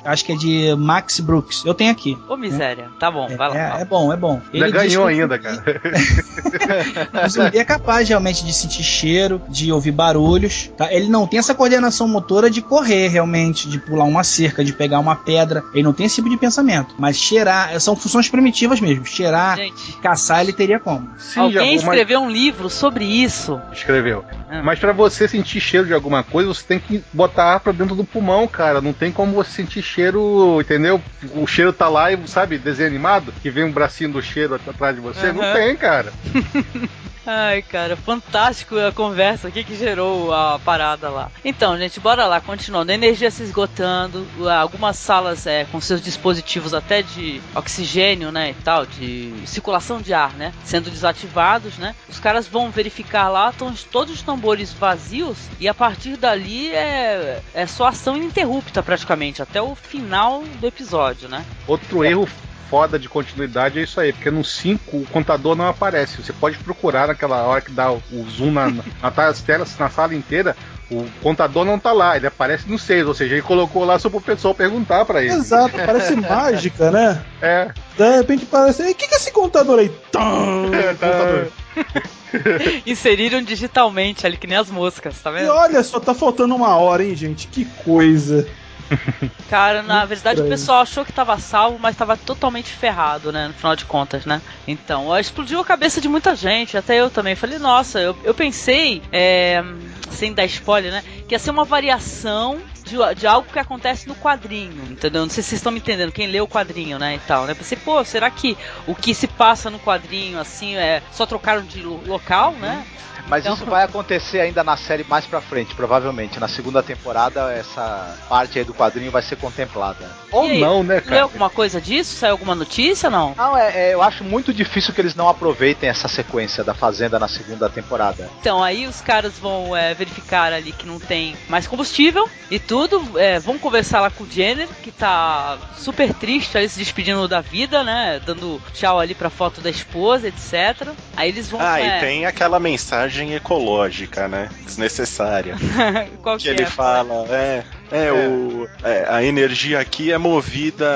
Acho que é de Max Brooks. Eu tenho aqui. Ô, miséria. Tá bom, vai lá. É, é bom, é bom. Ainda Ele ganhou ainda, cara. *laughs* O zumbi é capaz realmente de sentir cheiro, de ouvir barulhos. Tá? Ele não tem essa coordenação motora de correr realmente, de pular uma cerca, de pegar uma pedra. Ele não tem esse tipo de pensamento. Mas cheirar, são funções primitivas mesmo. Cheirar, Gente, caçar, ele teria como. Sim, alguém mas- escreveu um livro sobre isso. Escreveu. Ah. Mas pra você sentir cheiro de alguma coisa, você tem que botar ar pra dentro do pulmão, cara. Não tem como você sentir cheiro, entendeu? O cheiro tá lá e, sabe, desenho animado, que vem um bracinho do cheiro at- atrás de você. Não tem, cara. *laughs* Ai, cara, fantástico a conversa aqui que gerou a parada lá. Então, gente, bora lá, continuando. A energia se esgotando, algumas salas é, com seus dispositivos até de oxigênio, né, e tal, de circulação de ar, né, sendo desativados, né. Os caras vão verificar lá, estão todos os tambores vazios e a partir dali é, é só ação ininterrupta praticamente, até o final do episódio, né. Outro erro foda de continuidade é isso aí, porque no 5 o contador não aparece. Você pode procurar naquela hora que dá o zoom na, *laughs* na, na telas, na sala inteira, o contador não tá lá, ele aparece no 6, ou seja, ele colocou lá só pro pessoal perguntar pra ele. Exato, parece *laughs* mágica, né? É. De repente parece. O que, que é esse contador aí? Tão, *laughs* É, contador. Inseriram digitalmente ali, que nem as moscas, tá E vendo? olha só, tá faltando uma hora, hein, gente? Que coisa. *laughs* Cara, na verdade o pessoal achou que tava salvo, mas tava totalmente ferrado, né? No final de contas, né? Então, ó, explodiu a cabeça de muita gente, até eu também. Falei, nossa, eu, eu pensei, é, sem dar spoiler, né? Que ia ser uma variação de, de algo que acontece no quadrinho, entendeu? Não sei se vocês estão me entendendo, quem lê o quadrinho, né? E tal, né? Pensei, pô, será que o que se passa no quadrinho, assim, é só trocaram de lo- local, né? Mas Então- isso vai acontecer ainda na série mais pra frente, provavelmente. Na segunda temporada, essa parte aí do quadrinho vai ser contemplada. Ou E aí, não, né, Leu cara? alguma coisa disso? Saiu alguma notícia, não? Não, é, é, eu acho muito difícil que eles não aproveitem essa sequência da Fazenda na segunda temporada. Então, aí os caras vão é, verificar ali que não tem mais combustível e tudo. é, vão conversar lá com o Jenner, que tá super triste ali, se despedindo da vida, né? Dando tchau ali pra foto da esposa, etc. Aí eles vão. Ah, é, e tem aquela mensagem ecológica, né? Desnecessária. *laughs* Qual que que ele é? fala, é, é, o, é, a energia aqui é movida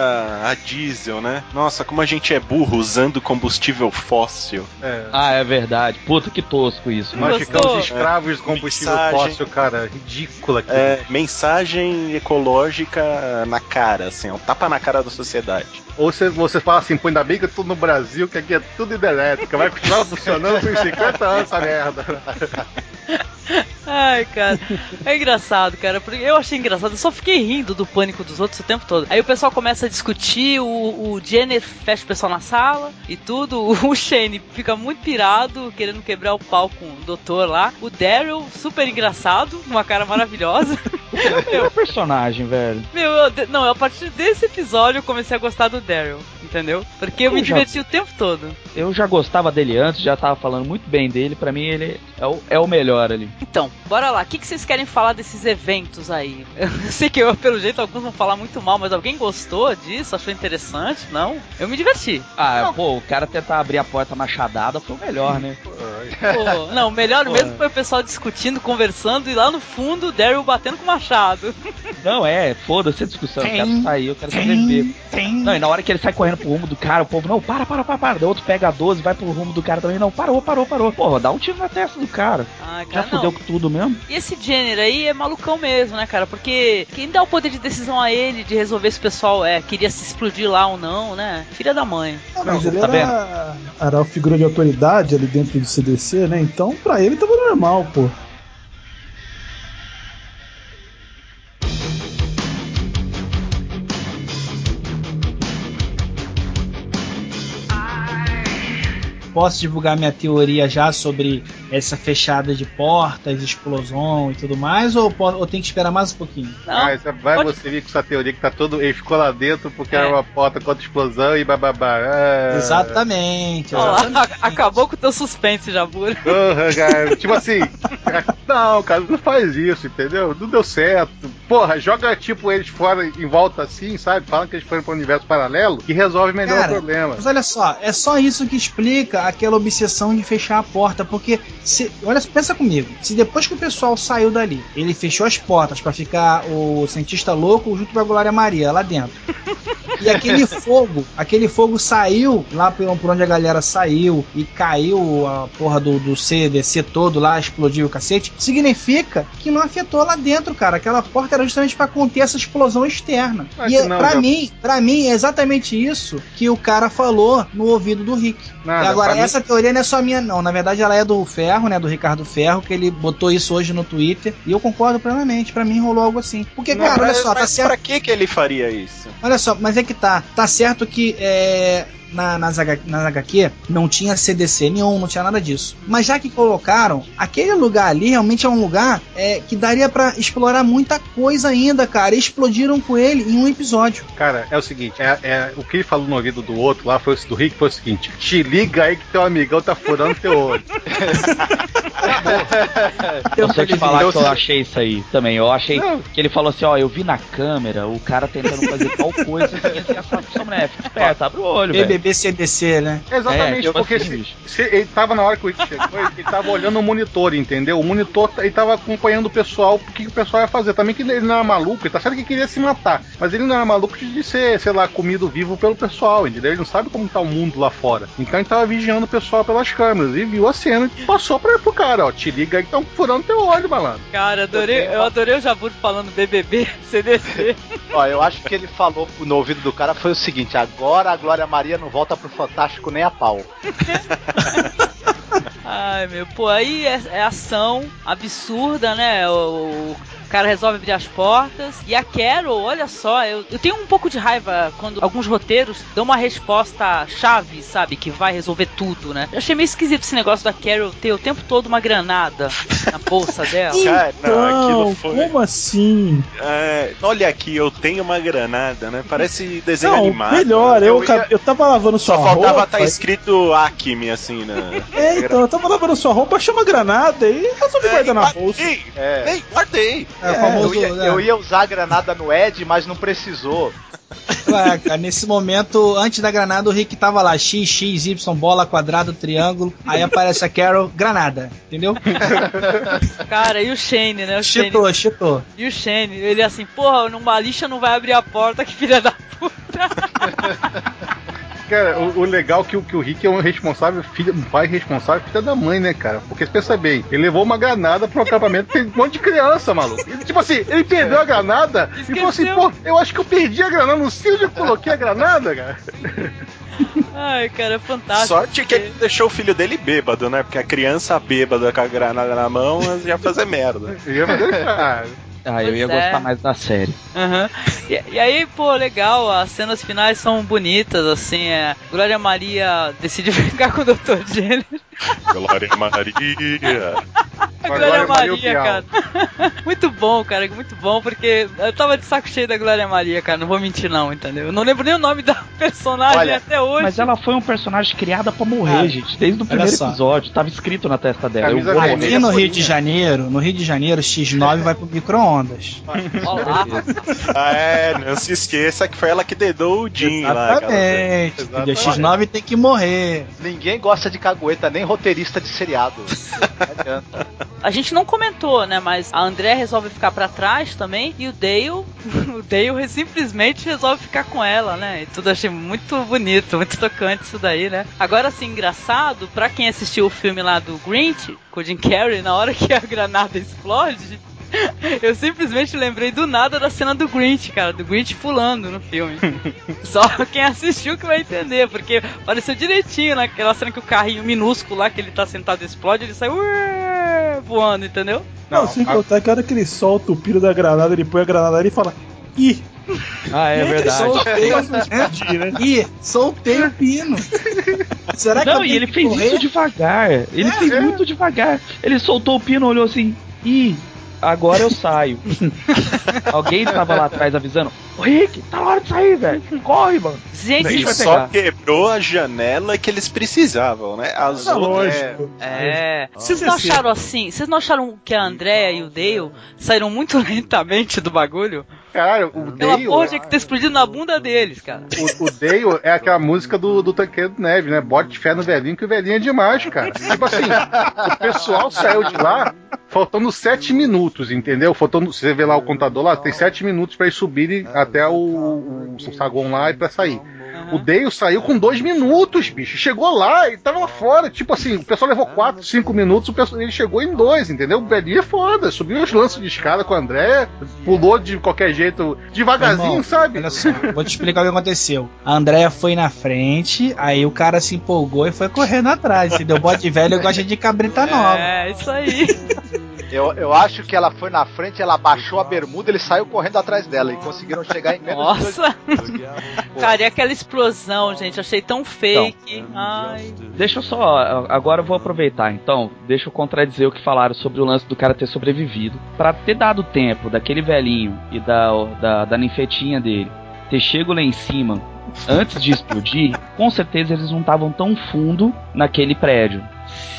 a diesel, né? Nossa, como a gente é burro usando combustível fóssil. É. Ah, é verdade. Puta que tosco isso. Nós gostou? ficamos escravos de combustível Mensagem. fóssil, cara. Ridícula aqui. É, mensagem ecológica na cara, assim, um tapa na cara da sociedade. Ou você, você fala assim, pô, ainda bem que eu tô no Brasil, que aqui é tudo hidrelétrica, vai continuar funcionando por 50 anos essa merda. *laughs* Ai, cara. É engraçado, cara. Porque eu achei engraçado. Eu só fiquei rindo do pânico dos outros o tempo todo. Aí o pessoal começa a discutir. O, o Jenner fecha o pessoal na sala e tudo. *laughs* O Shane fica muito pirado, querendo quebrar o pau com o doutor lá. O Daryl, super engraçado, uma cara maravilhosa. *laughs* É o personagem, velho. Meu, eu, não, a partir desse episódio eu comecei a gostar do Daryl, entendeu? Porque eu me Eu já- diverti o tempo todo. Eu já gostava dele antes, já tava falando muito bem dele. Pra mim, ele é o, é o melhor ali. Então, bora lá. O que, que vocês querem falar desses eventos aí? Eu *laughs* sei que eu, pelo jeito alguns vão falar muito mal, mas alguém gostou disso? Achou interessante? Não? Eu me diverti. Ah, pô, o cara tentar abrir a porta machadada foi o melhor, né? Pô, não, o melhor Pô. mesmo foi o pessoal discutindo, conversando e lá no fundo o Daryl batendo com o machado. Não, é, foda-se a discussão. Eu quero sair, eu quero sobreviver. Não, e na hora que ele sai correndo pro rumo do cara, o povo, não, para, para, para, para. Daí outro pega a 12, vai pro rumo do cara também, não, parou, parou, parou. Porra, dá um tiro na testa do cara. Já cara, fudeu não. com tudo mesmo. E esse Jenner aí é malucão mesmo, né, cara? Porque quem dá o poder de decisão a ele de resolver se o pessoal é, queria se explodir lá ou não, né? Filha da mãe. Ah, mas Não, ele tá era, era uma figura de autoridade ali dentro do CDC, né? Então, pra ele tava normal, pô. Posso divulgar minha teoria já sobre essa fechada de portas, explosão e tudo mais? Ou, ou tem que esperar mais um pouquinho? Não, Ah, vai pode- você vir com sua teoria que tá todo. Ele ficou lá dentro porque É. era uma porta contra explosão e bababá. É... Exatamente. Exatamente. a- acabou com o teu suspense, Jabura. Porra, cara. *laughs* tipo assim, não, cara, não faz isso, entendeu? Não deu certo. Porra, joga tipo eles fora em volta assim, sabe? Fala que eles foram para um universo paralelo e resolve melhor Cara, o problema. Mas olha só, é só isso que explica aquela obsessão de fechar a porta, porque se, olha, pensa comigo, se depois que o pessoal saiu dali, ele fechou as portas pra ficar o cientista louco junto com a Glória Maria lá dentro. E aquele *laughs* fogo, aquele fogo saiu lá por, por onde a galera saiu e caiu a porra do, do CDC todo lá, explodiu o cacete. Significa que não afetou lá dentro, cara. Aquela porta era justamente pra conter essa explosão externa. Mas e não, pra já- mim, para mim é exatamente isso que o cara falou no ouvido do Rick. Nada, e agora, pra mim- essa teoria não é só minha, não. Na verdade, ela é do Ferro, né? Do Ricardo Ferro, que ele botou isso hoje no Twitter. E eu concordo plenamente. Pra mim rolou algo assim. Porque, cara, olha mas, só, tá mas certo. pra que que ele faria isso? Olha só, mas é que tá. Tá certo que é, na, nas, H, nas HQ não tinha CDC nenhum, não tinha nada disso. Mas já que colocaram, aquele lugar ali realmente é um lugar é, que daria pra explorar muita coisa ainda, cara. E explodiram com ele em um episódio. Cara, é o seguinte, é, é- o que ele falou no ouvido do outro lá foi do Rick foi o seguinte: te liga aí que teu amigão tá furando teu olho. *laughs* Eu só te falar Eu que eu sei. achei isso aí também. Eu achei Não. que ele falou assim, ó, eu vi na câmera o cara tentando fazer tal coisa e assim, a sua mulher, fica esperto, abre o olho, velho. BBB CDC, né? Exatamente, É, porque se, se ele tava na hora que o Rick chegou, ele, ele tava olhando o monitor, entendeu? O monitor, ele tava acompanhando o pessoal, o que, que o pessoal ia fazer. Também que ele não era maluco, ele tá certo que queria se matar, mas ele não era maluco de ser, sei lá, comido vivo pelo pessoal, entendeu? Ele não sabe como tá o mundo lá fora. Então ele tava vigiando o pessoal pelas câmeras e viu a cena e passou pra, pro cara, ó, te liga aí que tão furando teu olho, malandro. Cara, adorei, eu adorei o Jabur falando BBB, CDC. Ó, eu acho que ele falou no ouvido do cara foi o seguinte: agora a Glória Maria não volta pro Fantástico nem a pau. *laughs* Ai, meu, pô, aí é, é ação absurda, né? O, o cara resolve abrir as portas. E a Carol, olha só, eu, eu tenho um pouco de raiva quando alguns roteiros dão uma resposta chave, sabe? Que vai resolver tudo, né? Eu achei meio esquisito esse negócio da Carol ter o tempo todo uma granada na bolsa dela. Cara, não, aquilo foi. como assim? É, olha aqui, eu tenho uma granada, né? Parece desenho Não, animado. melhor, né? eu, Eu ia- eu tava lavando sua Só faltava roupa. estar escrito Acme, assim, né? É, então, eu tava lavando sua roupa, chama granada e resolve guardar na bolsa. Guardei, É. Ei, guardei. É, Eu famoso. ia, né? eu ia usar a granada no Ed, mas não precisou. Ué, cara, nesse momento, antes da granada, o Rick tava lá, X, X, Y, bola, quadrado, triângulo. Aí aparece a Carol, granada. Entendeu? Cara, e o Shane, né? O Shane, Chitou, chitou. e o Shane, ele assim, porra, numa lixa não vai abrir a porta, que filha da puta. *laughs* Cara, o, o legal é que, o- que o Rick é um responsável, filho, um pai responsável, filho da mãe, né, cara? Porque você pensa bem, ele levou uma granada pro acampamento, tem um monte de criança, maluco. Ele, tipo assim, ele perdeu a granada e falou assim, pô, eu acho que eu perdi a granada, não sei onde eu coloquei a granada, cara. *laughs* Ai, cara, é fantástico. Sorte que ele deixou o filho dele bêbado, né? Porque a criança bêbada com a granada na mão ia fazer merda. *laughs* Ia fazer, ah, Ah, eu ia Pois é. gostar mais da série. Aham. E, e aí, pô, legal, as cenas finais são bonitas, assim, é. Glória Maria decide *laughs* ficar com o Dr. Jenner. Glória Maria. *laughs* Glória Glória Maria Bial. cara. *laughs* muito bom, cara, muito bom, porque eu tava de saco cheio da Glória Maria, cara, não vou mentir não, entendeu? Eu não lembro nem o nome da personagem Olha, até hoje. Mas ela foi um personagem criada pra morrer, Ah, gente. Desde o primeiro só. episódio. Tava escrito na testa dela. Eu vou vermelha. morrer. Aqui no Rio de Janeiro, no Rio de Janeiro, X9 vai pro micro-ondas. Olá. Ah, é, não se esqueça que foi ela que dedou o Jim lá. Exatamente. entendeu? X9 tem que morrer. Ninguém gosta de cagueta, nem roteirista de seriado. *laughs* Não adianta. A gente não comentou, né, mas a André resolve ficar pra trás também e o Dale, *laughs* o Dale simplesmente resolve ficar com ela, né? E tudo achei muito bonito, muito tocante isso daí, né? Agora assim, engraçado, pra quem assistiu o filme lá do Grinch, com o Jim Carrey, na hora que a granada explode, *laughs* eu simplesmente lembrei do nada da cena do Grinch, cara, do Grinch pulando no filme. *laughs* Só quem assistiu que vai entender, porque pareceu direitinho naquela cena que o carrinho minúsculo lá que ele tá sentado explode, ele sai ué, voando, entendeu? Não, Não, sem a- contar que a hora que ele solta o piro da granada, ele põe a granada ali e fala. Ih! *laughs* Ah, é verdade. Soltei, explodir, né? Ih, soltei o pino. Será que Não, e ele fez correr? isso devagar. Ele fez é. muito devagar. Ele soltou o pino, olhou assim, ih, agora eu saio. *laughs* Alguém tava lá atrás avisando, ô Rick, tá na hora de sair, velho. Corre, mano. Gente, vai só quebrou a janela que eles precisavam, né? As outras. lógico. É. Vocês não acharam assim? Vocês não acharam que a Andrea e o Dale saíram muito *laughs* lentamente do bagulho? Cara, o Aquela Dale, porra tinha que ter explodido na bunda deles, cara. o, o Dale é aquela música do, do Tanqueiro do Neve, né? Bote fé no velhinho que o velhinho é demais, cara. Tipo assim, o pessoal saiu de lá faltando sete minutos, entendeu? Faltando, você vê lá o contador lá, tem sete minutos pra eles subirem até o, o, o saguão lá e pra sair. O Dale saiu com dois minutos, bicho. Chegou lá e tava fora. Tipo assim, o pessoal levou quatro, cinco minutos, o pessoal, ele chegou em dois, entendeu? O velhinho é foda. Subiu os lances de escada com o André, pulou de qualquer jeito, devagarzinho, Irmão, sabe? Olha só, vou te explicar o que aconteceu. A Andrea foi na frente, aí o cara se empolgou e foi correndo atrás, entendeu? Bote velho gosta de cabrita nova. É, isso aí. *laughs* Eu, eu acho que ela foi na frente, ela baixou a bermuda, ele saiu correndo atrás dela e conseguiram chegar em menos de dois Nossa! Cara, e aquela explosão, gente? Eu achei tão fake. Ai. Deixa eu só, agora eu vou aproveitar, então, deixa eu contradizer o que falaram sobre o lance do cara ter sobrevivido. Pra ter dado tempo daquele velhinho e da, da, da ninfetinha dele ter chego lá em cima antes de explodir, *laughs* com certeza eles não estavam tão fundo naquele prédio.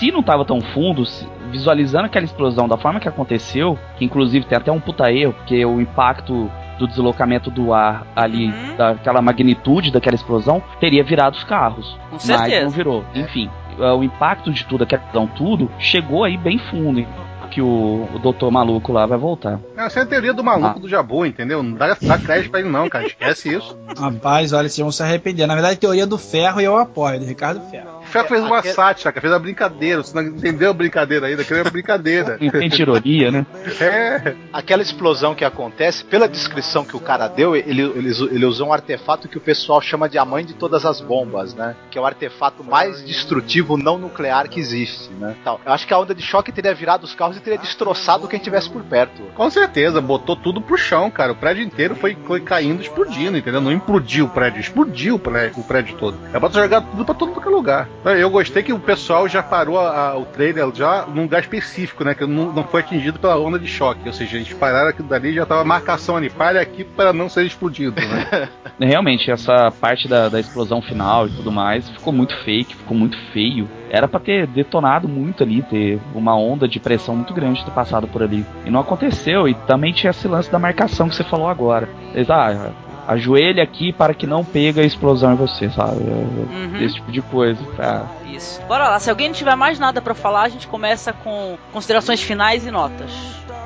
Se não tava tão fundo, se- visualizando aquela explosão da forma que aconteceu, que inclusive tem até um puta erro, porque o impacto do deslocamento do ar ali, Uhum. daquela magnitude daquela explosão, teria virado os carros. Com Mas certeza. não virou. Enfim, eh, o impacto de tudo, aquela explosão, tudo, chegou aí bem fundo. hein, Que o, o doutor maluco lá vai voltar. Essa é a teoria do maluco Ah. do Jabu, entendeu? Não dá, dá crédito pra ele, não, cara. Esquece isso. Rapaz, olha, vocês vão se arrepender. Na verdade, teoria do ferro e eu apoio, do Ricardo Ferro. O Ferro fez uma Aquele- sátira, fez uma brincadeira. Você não entendeu a brincadeira ainda? Aquilo é uma brincadeira. Tem ironia, né? É. Aquela explosão que acontece, pela descrição que o cara deu, ele, ele, ele usou um artefato que o pessoal chama de a mãe de todas as bombas, né? Que é o artefato mais destrutivo não nuclear que existe, né? Então, eu acho que a onda de choque teria virado os carros e teria destroçado quem tivesse por perto. Com certeza, botou tudo pro chão, cara. O prédio inteiro foi, foi caindo, explodindo, entendeu? Não implodiu o prédio, explodiu o prédio, o prédio todo. É pra jogar tudo pra todo qualquer lugar. Eu gostei que o pessoal já parou a- a- o trailer já num lugar específico, né? Que não, não foi atingido pela onda de choque. Ou seja, eles pararam aquilo dali já tava marcação ali. Pare aqui para não ser explodido, né? *laughs* Realmente, essa parte da, da explosão final e tudo mais ficou muito fake, ficou muito feio. Era pra ter detonado muito ali, ter uma onda de pressão muito grande ter passado por ali. E não aconteceu, e também tinha esse lance da marcação que você falou agora. Eles, ah, ajoelhe aqui para que não pegue a explosão em você, sabe? Uhum. Esse tipo de coisa. Pra... Isso. Bora lá, se alguém não tiver mais nada pra falar, a gente começa com considerações finais e notas.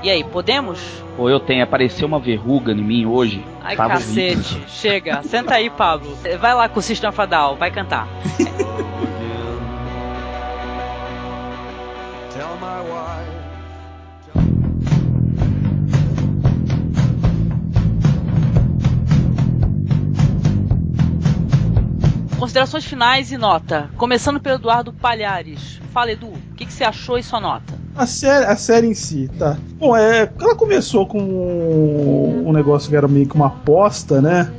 E aí, podemos? Ou eu tenho, apareceu uma verruga em mim hoje. Ai, tava cacete. Chega. Senta aí, Pablo. Vai lá com o System of a Down, vai cantar. *laughs* Considerações finais e nota. Começando pelo Eduardo Palhares. Fala, Edu, o que, que você achou e sua nota? A série, a série em si, tá? Bom, é, ela começou com um negócio que era meio que uma aposta, né?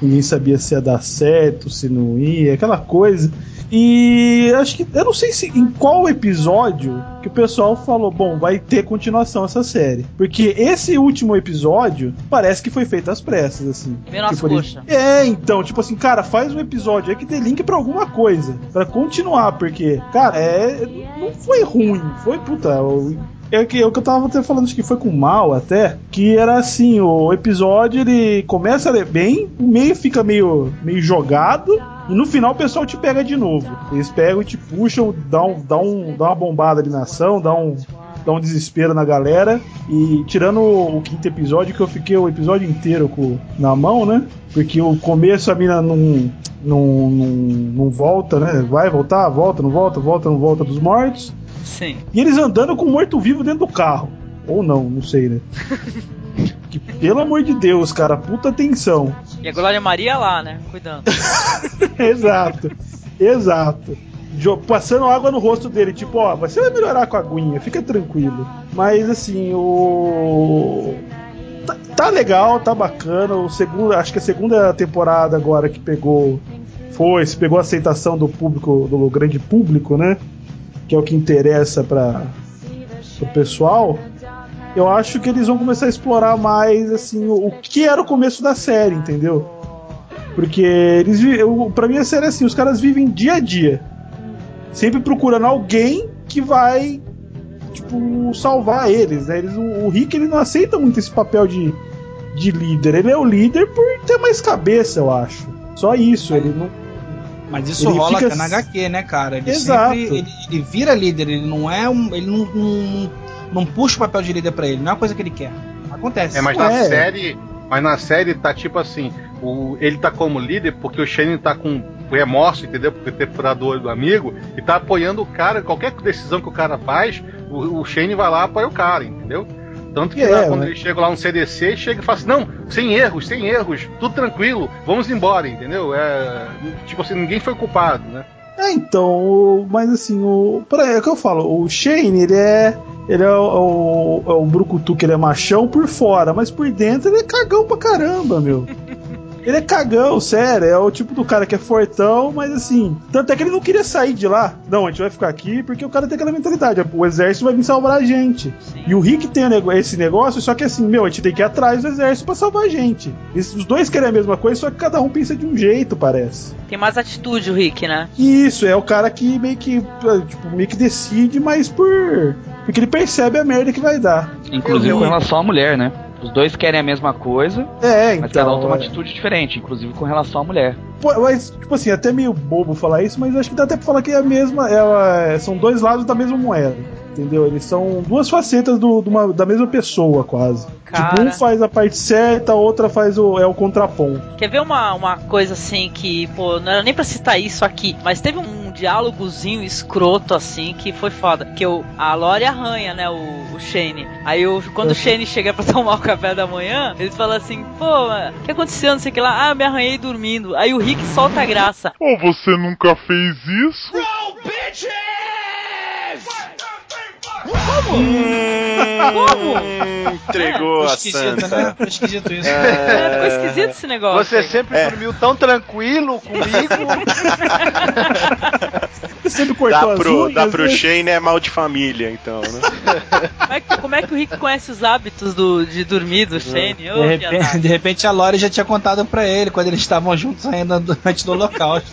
Ninguém sabia se ia dar certo, se não ia, aquela coisa. E acho que. Eu não sei se em qual episódio que o pessoal falou, bom, vai ter continuação essa série. Porque esse último episódio parece que foi feito às pressas, assim. Vem nas Tipo, coxas. É, então, tipo assim, cara, faz um episódio aí que dê link pra alguma coisa. Pra continuar, porque, cara, é. Não foi ruim. Foi, puta. É que, é o que eu tava até falando, acho que foi com mal até. Que era assim: o episódio ele começa bem, o meio fica meio, meio jogado. E no final o pessoal te pega de novo. Eles pegam e te puxam, dá, um, dá, um, dá uma bombada ali na ação, dá um, dá um desespero na galera. E tirando o, o quinto episódio, que eu fiquei o episódio inteiro com, na mão, né? Porque o começo a mina não, não, não, não volta, né? Vai voltar, volta, não volta, volta, não volta dos mortos. Sim. E eles andando com um morto-vivo dentro do carro. Ou não, não sei, né? *laughs* que, pelo amor de Deus, cara, puta atenção. E a Glória Maria lá, né? Cuidando. *laughs* exato, exato. Passando água no rosto dele, tipo, ó, você vai melhorar com a aguinha, fica tranquilo. Mas assim, o. Tá, tá legal, tá bacana. O segundo, acho que a segunda temporada agora que pegou. Foi, se pegou a aceitação do público, do grande público, né? Que é o que interessa para o pessoal. Eu acho que eles vão começar a explorar mais assim o, o que era o começo da série, entendeu? Porque eles pra mim a série é assim, os caras vivem dia a dia. Sempre procurando alguém que vai tipo salvar eles, né? Eles, o, o Rick ele não aceita muito esse papel de, de líder. Ele é o líder por ter mais cabeça, eu acho. Só isso, ele não Mas isso Ele rola fica- até na HQ, né, cara? Ele Exato. sempre. Ele, ele vira líder, ele não é um. Ele não, não, não puxa o papel de líder pra ele, não é uma coisa que ele quer. Acontece. É, mas na série. Mas na série tá tipo assim, o, ele tá como líder porque o Shane tá com remorso, entendeu? Porque ter furado o olho do amigo e tá apoiando o cara, qualquer decisão que o cara faz, o, o Shane vai lá e apoia o cara, entendeu? Tanto que É, lá, quando mas- ele chega lá no CDC, chega e fala assim, não, sem erros, sem erros, tudo tranquilo, vamos embora, entendeu? É, tipo assim, ninguém foi culpado, né? É, então, mas assim, o. Pra, é o que eu falo, o Shane, ele é. Ele é o, o, é o Brucutu, que ele é machão por fora, mas por dentro ele é cagão pra caramba, meu. *laughs* Ele é cagão, sério. É o tipo do cara que é fortão, mas assim. Tanto é que ele não queria sair de lá. Não, a gente vai ficar aqui porque o cara tem aquela mentalidade. O exército vai vir salvar a gente. E o Rick tem esse negócio, só que assim, meu, a gente tem que ir atrás do exército pra salvar a gente. Os dois querem a mesma coisa, só que cada um pensa de um jeito, parece. Tem mais atitude o Rick, né? Isso, é o cara que meio que, tipo, meio que decide, mas por. Porque ele percebe a merda que vai dar. Inclusive Eu- com relação à mulher, né? Os dois querem a mesma coisa, É, então. mas cada um tem uma é. atitude diferente, inclusive com relação à mulher. Pô, mas, tipo assim, até meio bobo falar isso, mas acho que dá até pra falar que é a mesma. é, são dois lados da mesma moeda. Entendeu? Eles são duas facetas do- de uma- da mesma pessoa, quase. Tipo, Cara. um faz a parte certa, a outra faz o, é o contraponto. Quer ver uma, uma coisa assim que, pô, não era nem pra citar isso aqui, mas teve um diálogozinho escroto assim que foi foda. Que o, a Lori arranha, né, o, o Shane. Aí o, quando o Shane chega pra *laughs* tomar o café da manhã, ele fala assim: pô, mano, o que aconteceu? Não sei o que lá. Ah, me arranhei dormindo. Aí o Rick solta a graça. Oh, você nunca fez isso? Hum, entregou Foi a esquisito, santa. né? Foi esquisito isso. É, ficou esquisito esse negócio. Você aí. sempre É. dormiu tão tranquilo comigo. Você sempre cortou Dá as pro, unhas, dá pro né? Shane é mal de família, então, né? Como é, que, como é que o Rick conhece os hábitos do, de dormir do Shane? Ô, De repente, de repente a Lori já tinha contado pra ele quando eles estavam juntos ainda durante do holocausto.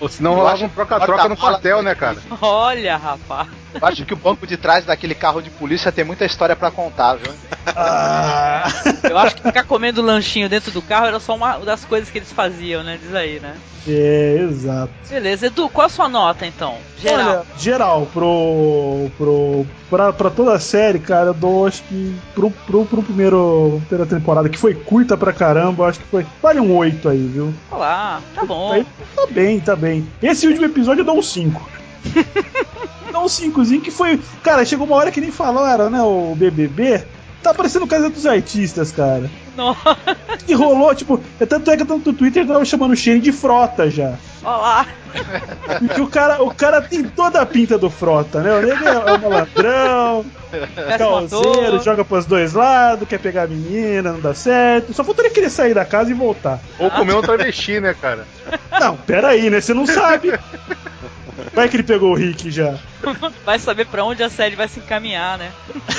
Ou senão rolava um troca-troca no quartel, né, cara? Olha, rapaz. Eu acho que o banco de trás daquele carro de polícia tem muita história pra contar, viu? Ah, Eu acho que ficar comendo lanchinho dentro do carro era só uma das coisas que eles faziam, né? Diz aí, né? é, exato. Beleza, Edu, qual a sua nota então? Geral. Olha, geral, pro. pro pra, pra toda a série, cara, eu dou acho que pro, pro, pro primeiro primeira temporada, que foi curta pra caramba, eu acho que foi. Vale um 8 aí, viu? Olá, tá bom. Aí, tá bem, tá bem. Esse último episódio eu dou um 5. Dou um 5zinho que foi. Cara, chegou uma hora que nem falaram, né? O BBB. Tá parecendo Casa dos Artistas, cara. Nossa, E rolou, tipo, é tanto é que tanto no Twitter tava chamando o Shane de frota já. olá. Porque o cara, o cara tem toda a pinta do frota, né? O nego é um Péssimo calzeiro, joga pros dois lados, quer pegar a menina, não dá certo. Só faltaria querer sair da casa e voltar. Ou comer um travesti, né, cara? Não, pera aí, né? Você não sabe. Vai que ele pegou o Rick já. *laughs* Vai saber pra onde a série vai se encaminhar, né?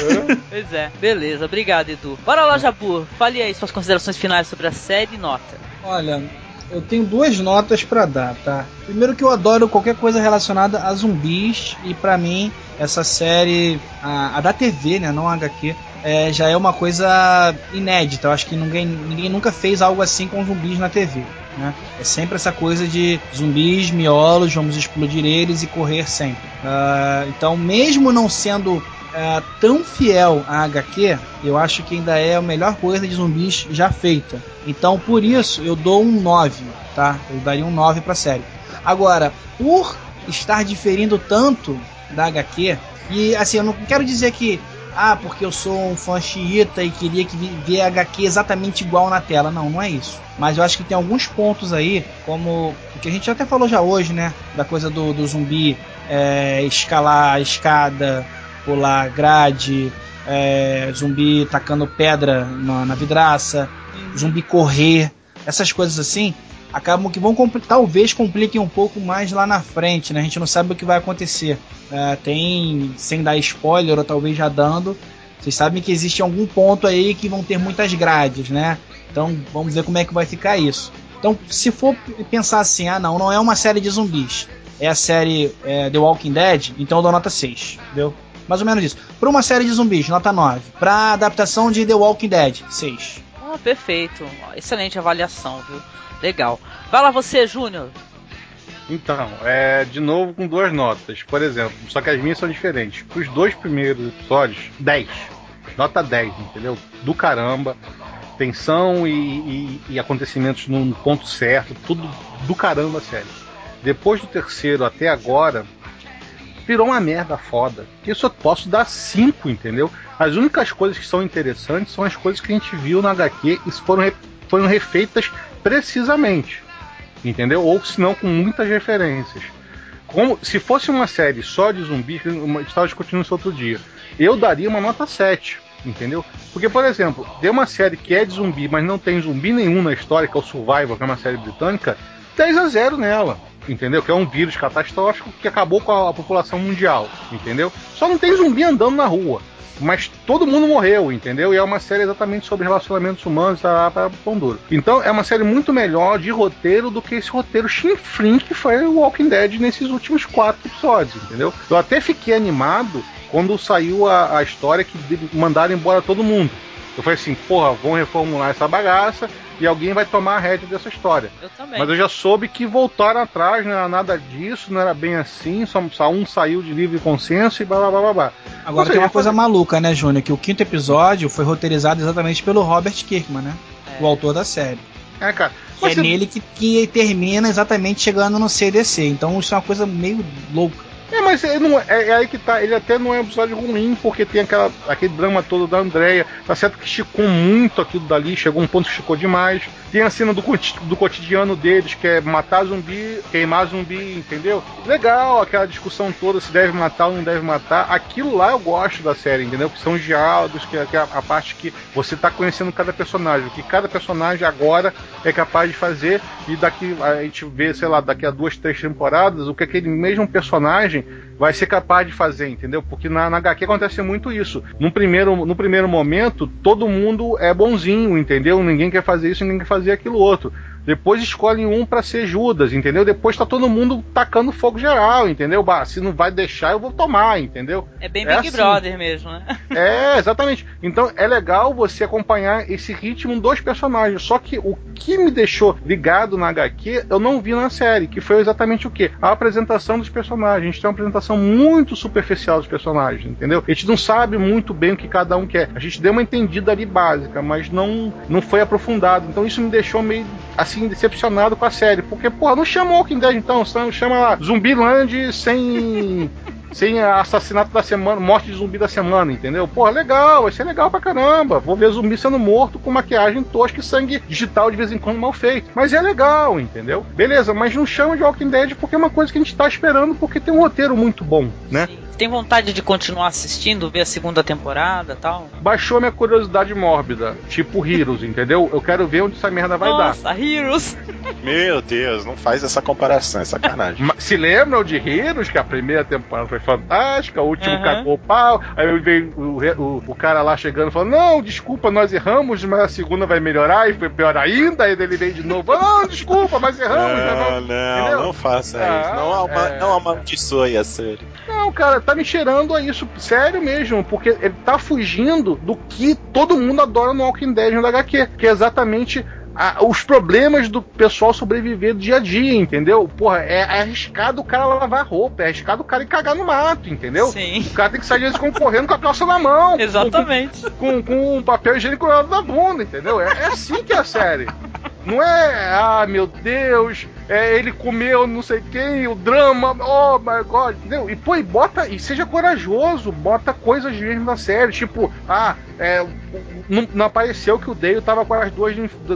*laughs* pois é. Beleza, obrigado, Edu. Bora lá, Jabur. Fale aí suas considerações finais sobre a série e nota. Olha, eu tenho duas notas pra dar, tá? Primeiro que eu adoro qualquer coisa relacionada a zumbis e pra mim essa série, a, a da TV, né, não a HQ, é, já é uma coisa inédita. Eu acho que ninguém, ninguém nunca fez algo assim com zumbis na TV. Né? É sempre essa coisa de zumbis, miolos, vamos explodir eles e correr sempre. Ah, então, mesmo não sendo ah, tão fiel à HQ, eu acho que ainda é a melhor coisa de zumbis já feita. Então, por isso, eu dou um 9, tá? Eu daria um 9 pra série. Agora, por estar diferindo tanto da HQ, e assim, eu não quero dizer que ah, porque eu sou um fã xiita e queria que ver HQ exatamente igual na tela. Não, não é isso. Mas eu acho que tem alguns pontos aí, como o que a gente até falou já hoje, né? Da coisa do, do zumbi é, escalar a escada, pular grade, é, zumbi tacando pedra na, na vidraça, zumbi correr, essas coisas assim. Acabam que vão compli- talvez compliquem um pouco mais lá na frente, né? A gente não sabe o que vai acontecer. É, tem, sem dar spoiler, ou talvez já dando, vocês sabem que existe algum ponto aí que vão ter muitas grades, né? Então vamos ver como é que vai ficar isso. Então, se for pensar assim, ah não, não é uma série de zumbis, é a série é, The Walking Dead, então eu dou nota 6, entendeu? Mais ou menos isso. Para uma série de zumbis, nota 9. Para adaptação de The Walking Dead, 6. Ah, perfeito. Excelente avaliação, viu? Legal. Vai lá você, Júnior. Então, é de novo com duas notas. Por exemplo, só que as minhas são diferentes. Os dois primeiros episódios, 10. Nota 10, entendeu? Do caramba. Tensão e, e- e acontecimentos num ponto certo. Tudo do caramba, sério. Depois do terceiro até agora, virou uma merda foda. Eu posso dar 5, entendeu? As únicas coisas que são interessantes são as coisas que a gente viu na HQ e foram, foram refeitas precisamente entendeu? Ou se não com muitas referências. como se fosse uma série só de zumbi, que uma- estava discutindo isso outro dia, eu daria uma nota 7. Entendeu? Porque, por exemplo, tem uma série que é de zumbi, mas não tem zumbi nenhum na história, que é o Survival, que é uma série britânica, 10 a 0 nela. Entendeu? Que é um vírus catastrófico que acabou com a, a população mundial. Entendeu? Só não tem zumbi andando na rua. Mas todo mundo morreu, entendeu? E é uma série exatamente sobre relacionamentos humanos tá, para pão duro. Então é uma série muito melhor de roteiro do que esse roteiro chinfrim que foi o Walking Dead nesses últimos quatro episódios, entendeu? Eu até fiquei animado quando saiu a, a história que mandaram embora todo mundo. Eu falei assim, porra, vão reformular essa bagaça e alguém vai tomar a rédea dessa história. Eu também. Mas eu já soube que voltaram atrás, não era nada disso, não era bem assim, só, só um saiu de livre consenso e blá blá blá blá blá. Agora Ou tem seja, uma coisa maluca, né, Júnior? Que o quinto episódio foi roteirizado exatamente pelo Robert Kirkman, né? O autor da série. É, cara. Que é Você- nele que, que termina exatamente chegando no CDC. Então isso é uma coisa meio louca. É, mas ele não, é, é aí que tá. Ele até não é um episódio ruim, porque tem aquela, aquele drama todo da Andrea. Tá certo que esticou muito aquilo dali, chegou um ponto que esticou demais. Tem a cena do, do cotidiano deles, que é matar zumbi, queimar zumbi, entendeu? Legal, aquela discussão toda se deve matar ou não deve matar. Aquilo lá eu gosto da série, entendeu? Que são os diálogos, que é, que é a, a parte que você tá conhecendo cada personagem. O que cada personagem agora é capaz de fazer. E daqui a gente vê, sei lá, daqui a duas, três temporadas, o que aquele mesmo personagem vai ser capaz de fazer, entendeu? Porque na, na HQ acontece muito isso. No primeiro, no primeiro momento, todo mundo é bonzinho, entendeu? Ninguém quer fazer isso, ninguém quer fazer aquilo outro. Depois escolhem um pra ser Judas, entendeu? Depois tá todo mundo tacando fogo geral, entendeu? Bah, se não vai deixar, eu vou tomar, entendeu? É bem É Big assim. Brother mesmo, né? *laughs* É, exatamente. Então é legal você acompanhar esse ritmo dos personagens. Só que o que me deixou ligado na HQ, eu não vi na série, que foi exatamente o quê? A apresentação dos personagens. A gente tem uma apresentação muito superficial dos personagens, entendeu? A gente não sabe muito bem o que cada um quer. A gente deu uma entendida ali básica, mas não, não foi aprofundado. Então isso me deixou meio assim decepcionado com a série. Porque, porra, não chama Walking Dead então, chama lá Zumbiland sem. Sem assassinato da semana, morte de zumbi da semana, entendeu? Porra, legal, vai ser legal pra caramba. Vou ver zumbi sendo morto com maquiagem tosca e sangue digital de vez em quando mal feito. Mas é legal, entendeu? Beleza, mas não chama de Walking Dead porque é uma coisa que a gente tá esperando porque tem um roteiro muito bom, né? Você tem vontade de continuar assistindo, ver a segunda temporada e tal? Baixou minha curiosidade mórbida, tipo Heroes, *laughs* entendeu? Eu quero ver onde essa merda vai dar. Nossa, Heroes! *laughs* Meu Deus, não faz essa comparação, é sacanagem. Se lembram de Heroes, que a primeira temporada foi fantástica, o último Aham. cagou o pau, aí veio o, o- o cara lá chegando falando, não, desculpa, nós erramos, mas a segunda vai melhorar, e foi pior ainda, aí ele veio de novo, não, desculpa, mas erramos. né? Não, Vamos- não, entendeu? não faça Ah, isso. Não, ama, é. não amaldiçoe a série. Não, cara, tá me cheirando a isso, sério mesmo, porque ele tá fugindo do que todo mundo adora no Walking Dead no HQ, que é exatamente a- os problemas do pessoal sobreviver do dia a dia, entendeu? Porra, é, é arriscado o cara lavar roupa, é arriscado o cara ir cagar no mato, entendeu? Sim. O cara tem que sair de vez em quando correndo com a calça na mão. Exatamente. Com, com, com um papel higiênico na bunda, entendeu? É, é assim que é a série. Não é, ah, meu Deus, é, ele comeu não sei quem, o drama, oh my god, entendeu? E pô, e bota, e seja corajoso, bota coisas mesmo na série, tipo, ah, é, não, não apareceu que o Dale tava com as duas,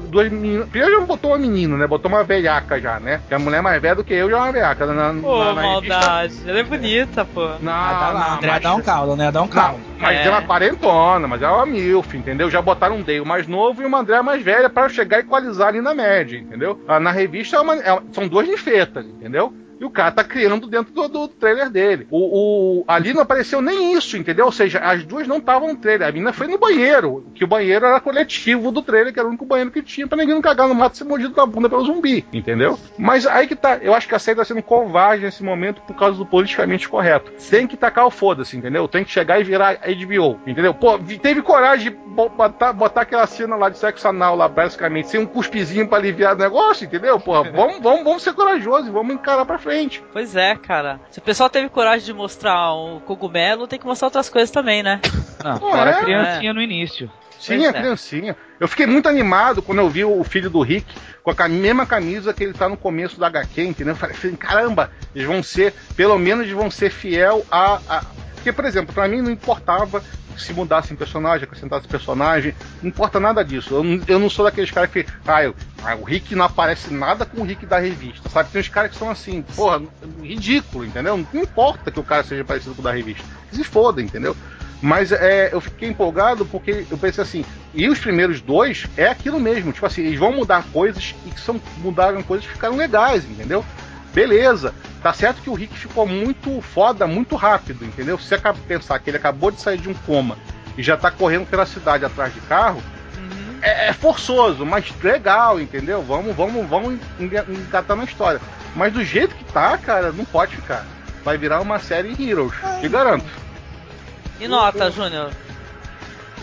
duas meninas. Primeiro já botou uma menina, né? Botou uma velhaca já, né? Que a mulher mais velha do que eu já é uma velhaca. Na, Pô, na, na revista- maldade. Ela é bonita, pô. Não, a não, André mas- dá um caldo, né? Dá um caldo. Mas É. é quarentona, mas é uma milf, entendeu? Já botaram um Dale mais novo e uma André mais velha para chegar e equalizar ali na média, entendeu? Ah, Na revista é uma- é- são duas ninfetas, entendeu? E o cara tá criando dentro do, do trailer dele. O, o- ali não apareceu nem isso, entendeu? Ou seja, as duas não estavam no trailer. A menina foi no banheiro, que o banheiro era coletivo do trailer, que era o único banheiro que tinha pra ninguém não cagar no mato e ser mordido na bunda pelo zumbi, entendeu? Mas aí que tá, eu acho que a série tá sendo covarde nesse momento por causa do politicamente correto. Tem que tacar o foda-se, entendeu? Tem que chegar e virar HBO, entendeu? Pô, teve coragem de bo- botar, botar aquela cena lá de sexo anal lá, basicamente, sem um cuspizinho pra aliviar o negócio, entendeu? Pô, *laughs* vamos, vamos, vamos ser corajosos e vamos encarar pra frente. Pois é, cara. Se o pessoal teve coragem de mostrar o cogumelo, tem que mostrar outras coisas também, né? Não, fora é? a criancinha no início. Sim, Pois a é. criancinha. Eu fiquei muito animado quando eu vi o filho do Rick com a cam- mesma camisa que ele tá no começo da HQ, entendeu? Eu falei, falei, caramba, eles vão ser, pelo menos eles vão ser fiel a. a... Porque, por exemplo, pra mim não importava se mudassem personagem, acrescentasse personagem, não importa nada disso. Eu, não- eu não sou daqueles caras que, ah, eu O Rick não aparece nada com o Rick da revista, sabe? Tem uns caras que são assim, porra, ridículo, entendeu? Não importa que o cara seja parecido com o da revista. Se foda, entendeu? Mas é, eu fiquei empolgado porque eu pensei assim, e os primeiros dois é aquilo mesmo, tipo assim, eles vão mudar coisas e que são, mudaram coisas que ficaram legais, entendeu? Beleza, tá certo que o Rick ficou muito foda, muito rápido, entendeu? Se você pensar que ele acabou de sair de um coma e já tá correndo pela cidade atrás de carro, é, é forçoso, mas legal, entendeu? Vamos, vamos, vamos enga- engatar na história. Mas do jeito que tá, cara, não pode ficar. Vai virar uma série Heroes, te garanto. E nota, Júnior?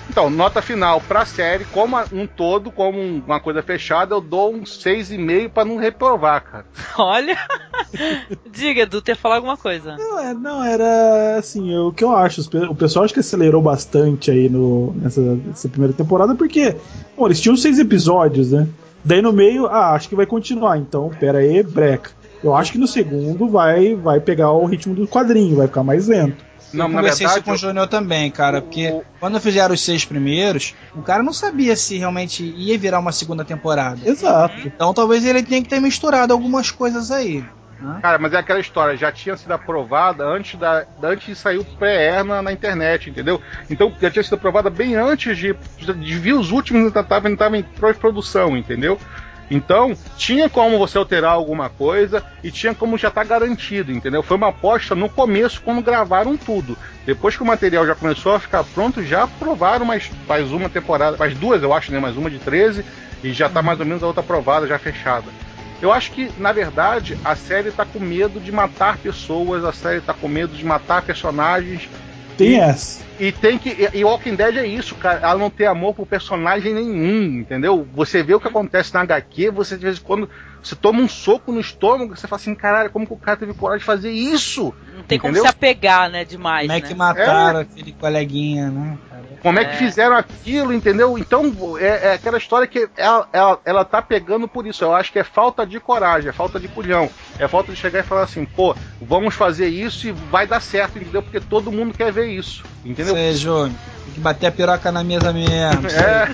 Então, nota final pra série, como um todo, como um- uma coisa fechada, eu dou um 6,5 pra não reprovar, cara. *laughs* Olha. Diga, Edu, ter falar alguma coisa. Não, é, não, era assim, o que eu acho, o pessoal acho que acelerou bastante aí no, nessa, nessa primeira temporada, porque, bom, eles tinham seis episódios, né? Daí no meio, ah, acho que vai continuar, então, pera aí, breca. Eu acho que no segundo vai, vai pegar o ritmo do quadrinho, vai ficar mais lento. Não, eu conversei verdade, isso com o Júnior também, cara, porque o- quando fizeram os seis primeiros, o cara não sabia se realmente ia virar uma segunda temporada. Exato. Então talvez ele tenha que ter misturado algumas coisas aí. né? Cara, mas é aquela história, já tinha sido aprovada antes, da, antes de sair o pré-air na, na internet, entendeu? Então já tinha sido aprovada bem antes de, de, de vir os últimos, ainda estava ainda em produção, entendeu? Então, tinha como você alterar alguma coisa e tinha como já estar garantido, entendeu? Foi uma aposta no começo, quando gravaram tudo. Depois que o material já começou a ficar pronto, já aprovaram mais, mais uma temporada, mais duas, eu acho, né? Mais uma de 13, e já tá mais ou menos a outra aprovada, já fechada. Eu acho que, na verdade, a série tá com medo de matar pessoas, a série tá com medo de matar personagens. Tem essa. E tem que. E, e Walking Dead é isso, cara. Ela não tem amor por personagem nenhum, entendeu? Você vê o que acontece na HQ, você de vez em quando. Você toma um soco no estômago, você fala assim, caralho, como que o cara teve coragem de fazer isso? Não tem como Entendeu? se apegar, né, demais, Como é né? que mataram aquele coleguinha, né? Como é, que É. fizeram aquilo, entendeu? Então, é, é aquela história que ela, ela, ela tá pegando por isso. Eu acho que é falta de coragem, é falta de culhão. É falta de chegar e falar assim, pô, vamos fazer isso e vai dar certo, entendeu? Porque todo mundo quer ver isso, entendeu? Isso aí, Júnior. Tem que bater a piroca na mesa mesmo. *laughs* É.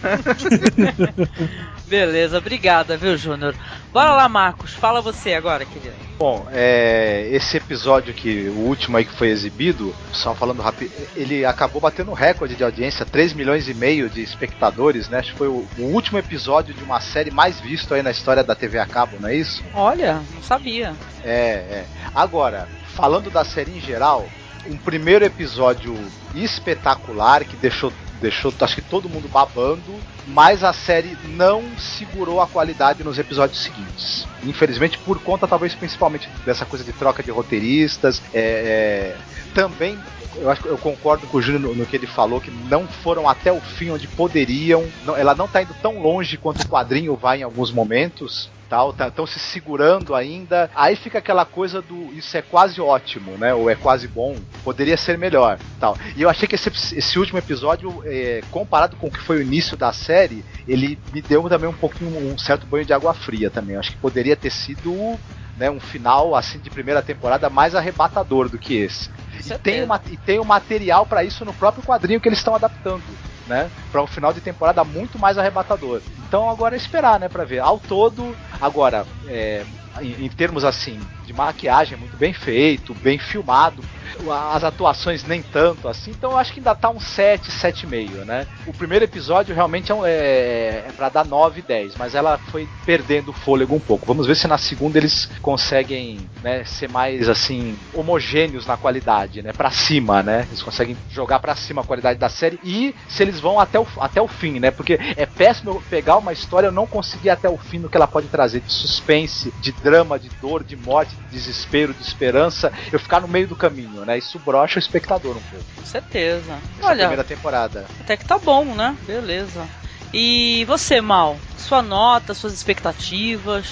*laughs* Beleza, obrigada, viu, Júnior? Bora lá, Marcos. Fala você agora, querido. Bom, é, esse episódio que o último aí que foi exibido, só falando rápido, ele acabou batendo recorde de audiência, 3 milhões e meio de espectadores, né? Acho que foi o, o último episódio de uma série mais visto aí na história da TV a cabo, não é isso? Olha, não sabia. É, é. Agora, falando da série em geral, um primeiro episódio espetacular que deixou, deixou acho que todo mundo babando, mas a série não segurou a qualidade nos episódios seguintes. Infelizmente, por conta, talvez principalmente dessa coisa de troca de roteiristas, é, é, também. Eu acho eu concordo com o Júnior no, no que ele falou, que não foram até o fim onde poderiam. Não- ela não está indo tão longe quanto o quadrinho vai em alguns momentos tal, estão se segurando ainda. Aí fica aquela coisa do isso é quase ótimo, né? Ou é quase bom, poderia ser melhor, tal. E eu achei que esse, esse último episódio, é, comparado com o que foi o início da série, ele me deu também um pouquinho um certo banho de água fria também. Eu acho que poderia ter sido né, um final assim de primeira temporada mais arrebatador do que esse. E tem, uma, e tem o material para isso no próprio quadrinho que eles estão adaptando. Né, para um final de temporada muito mais arrebatador. Então agora é esperar, né, para ver. Ao todo, agora é, em, em termos assim de maquiagem muito bem feito, bem filmado, as atuações nem tanto assim. Então eu acho que ainda tá um 7, 7,5, né? O primeiro episódio realmente é, é, é para dar 9, 10, mas ela foi perdendo o fôlego um pouco. Vamos ver se na segunda eles conseguem né, ser mais assim homogêneos na qualidade, né? Para cima, né? Eles conseguem jogar para cima a qualidade da série e se eles vão até o, até o fim, né? Porque é péssimo eu pegar uma história e não conseguir ir até o fim no que ela pode trazer de suspense, de drama, de dor, de morte, desespero, de esperança, eu ficar no meio do caminho, né? Isso brocha o espectador um pouco. Com certeza. Essa Olha, primeira temporada. até que tá bom, né? Beleza. E você, Mal? Sua nota, suas expectativas?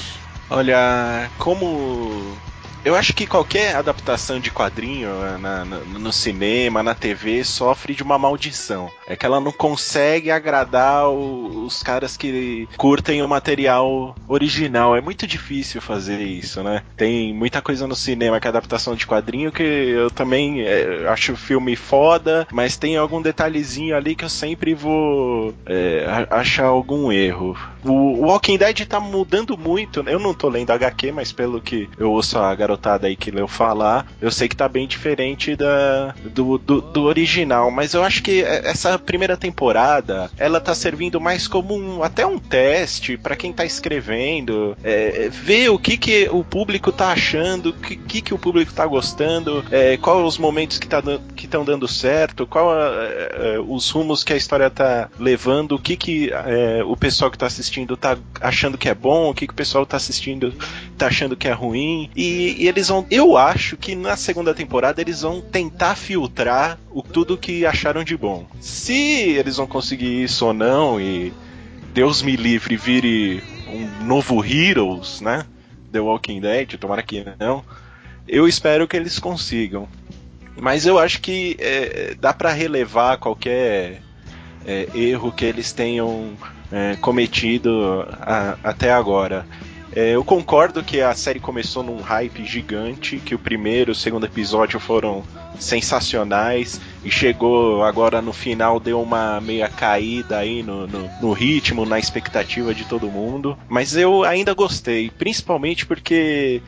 Olha, como. Eu acho que qualquer adaptação de quadrinho eh, na- na- no cinema, na TV, sofre de uma maldição. É que ela não consegue agradar o- os caras que curtem o material original. É muito difícil fazer isso, né? Tem muita coisa no cinema que é adaptação de quadrinho que eu também eh, acho o filme foda, mas tem algum detalhezinho ali que eu sempre vou a- achar algum erro. O, Walking Dead tá mudando muito. né? Eu não tô lendo HQ, mas pelo que eu ouço a garotada aí que leu falar, eu sei que tá bem diferente da, do, do, do original. Mas eu acho que essa primeira temporada, ela tá servindo mais como um, até um teste para quem tá escrevendo, é, ver o que, que o público tá achando, o que, que, que o público tá gostando, é, qual os momentos que tá estão dando certo, qual a- é, é, os rumos que a história tá levando, o que, que é, o pessoal que tá assistindo tá achando que é bom, o que, que o pessoal tá assistindo tá achando que é ruim. E, e eles vão. Eu acho que na segunda temporada eles vão tentar filtrar o tudo que acharam de bom. Se eles vão conseguir isso ou não, e Deus me livre vire um novo Heroes, né? The Walking Dead, tomara que não. Eu espero que eles consigam. Mas eu acho que é, dá pra relevar qualquer é, erro que eles tenham é, cometido a- até agora. É, eu concordo que a série começou num hype gigante, que o primeiro e o segundo episódio foram sensacionais e chegou agora no final deu uma meia caída aí no, no, no ritmo, na expectativa de todo mundo. Mas eu ainda gostei, principalmente porque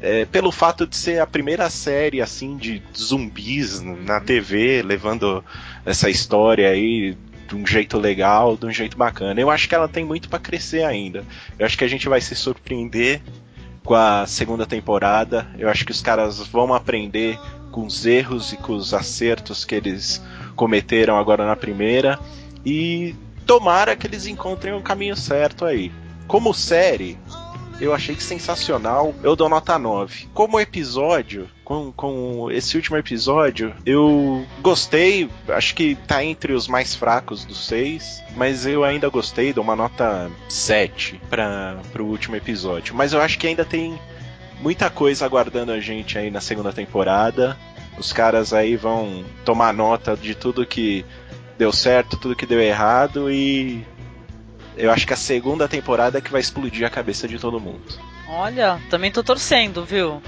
é, pelo fato de ser a primeira série assim de zumbis na TV, levando essa história aí de um jeito legal, de um jeito bacana. Eu acho que ela tem muito pra crescer ainda. Eu acho que a gente vai se surpreender com a segunda temporada. Eu acho que os caras vão aprender com os erros e com os acertos que eles cometeram agora na primeira e tomara que eles encontrem o caminho certo aí. Como série, eu achei sensacional. Eu dou nota 9. Como episódio, com, com esse último episódio, eu gostei. Acho que tá entre os mais fracos dos seis. Mas eu ainda gostei. Dou uma nota 7 para pro último episódio. Mas eu acho que ainda tem muita coisa aguardando a gente aí na segunda temporada. Os caras aí vão tomar nota de tudo que deu certo, tudo que deu errado e eu acho que a segunda temporada é que vai explodir a cabeça de todo mundo. Olha, também tô torcendo, viu?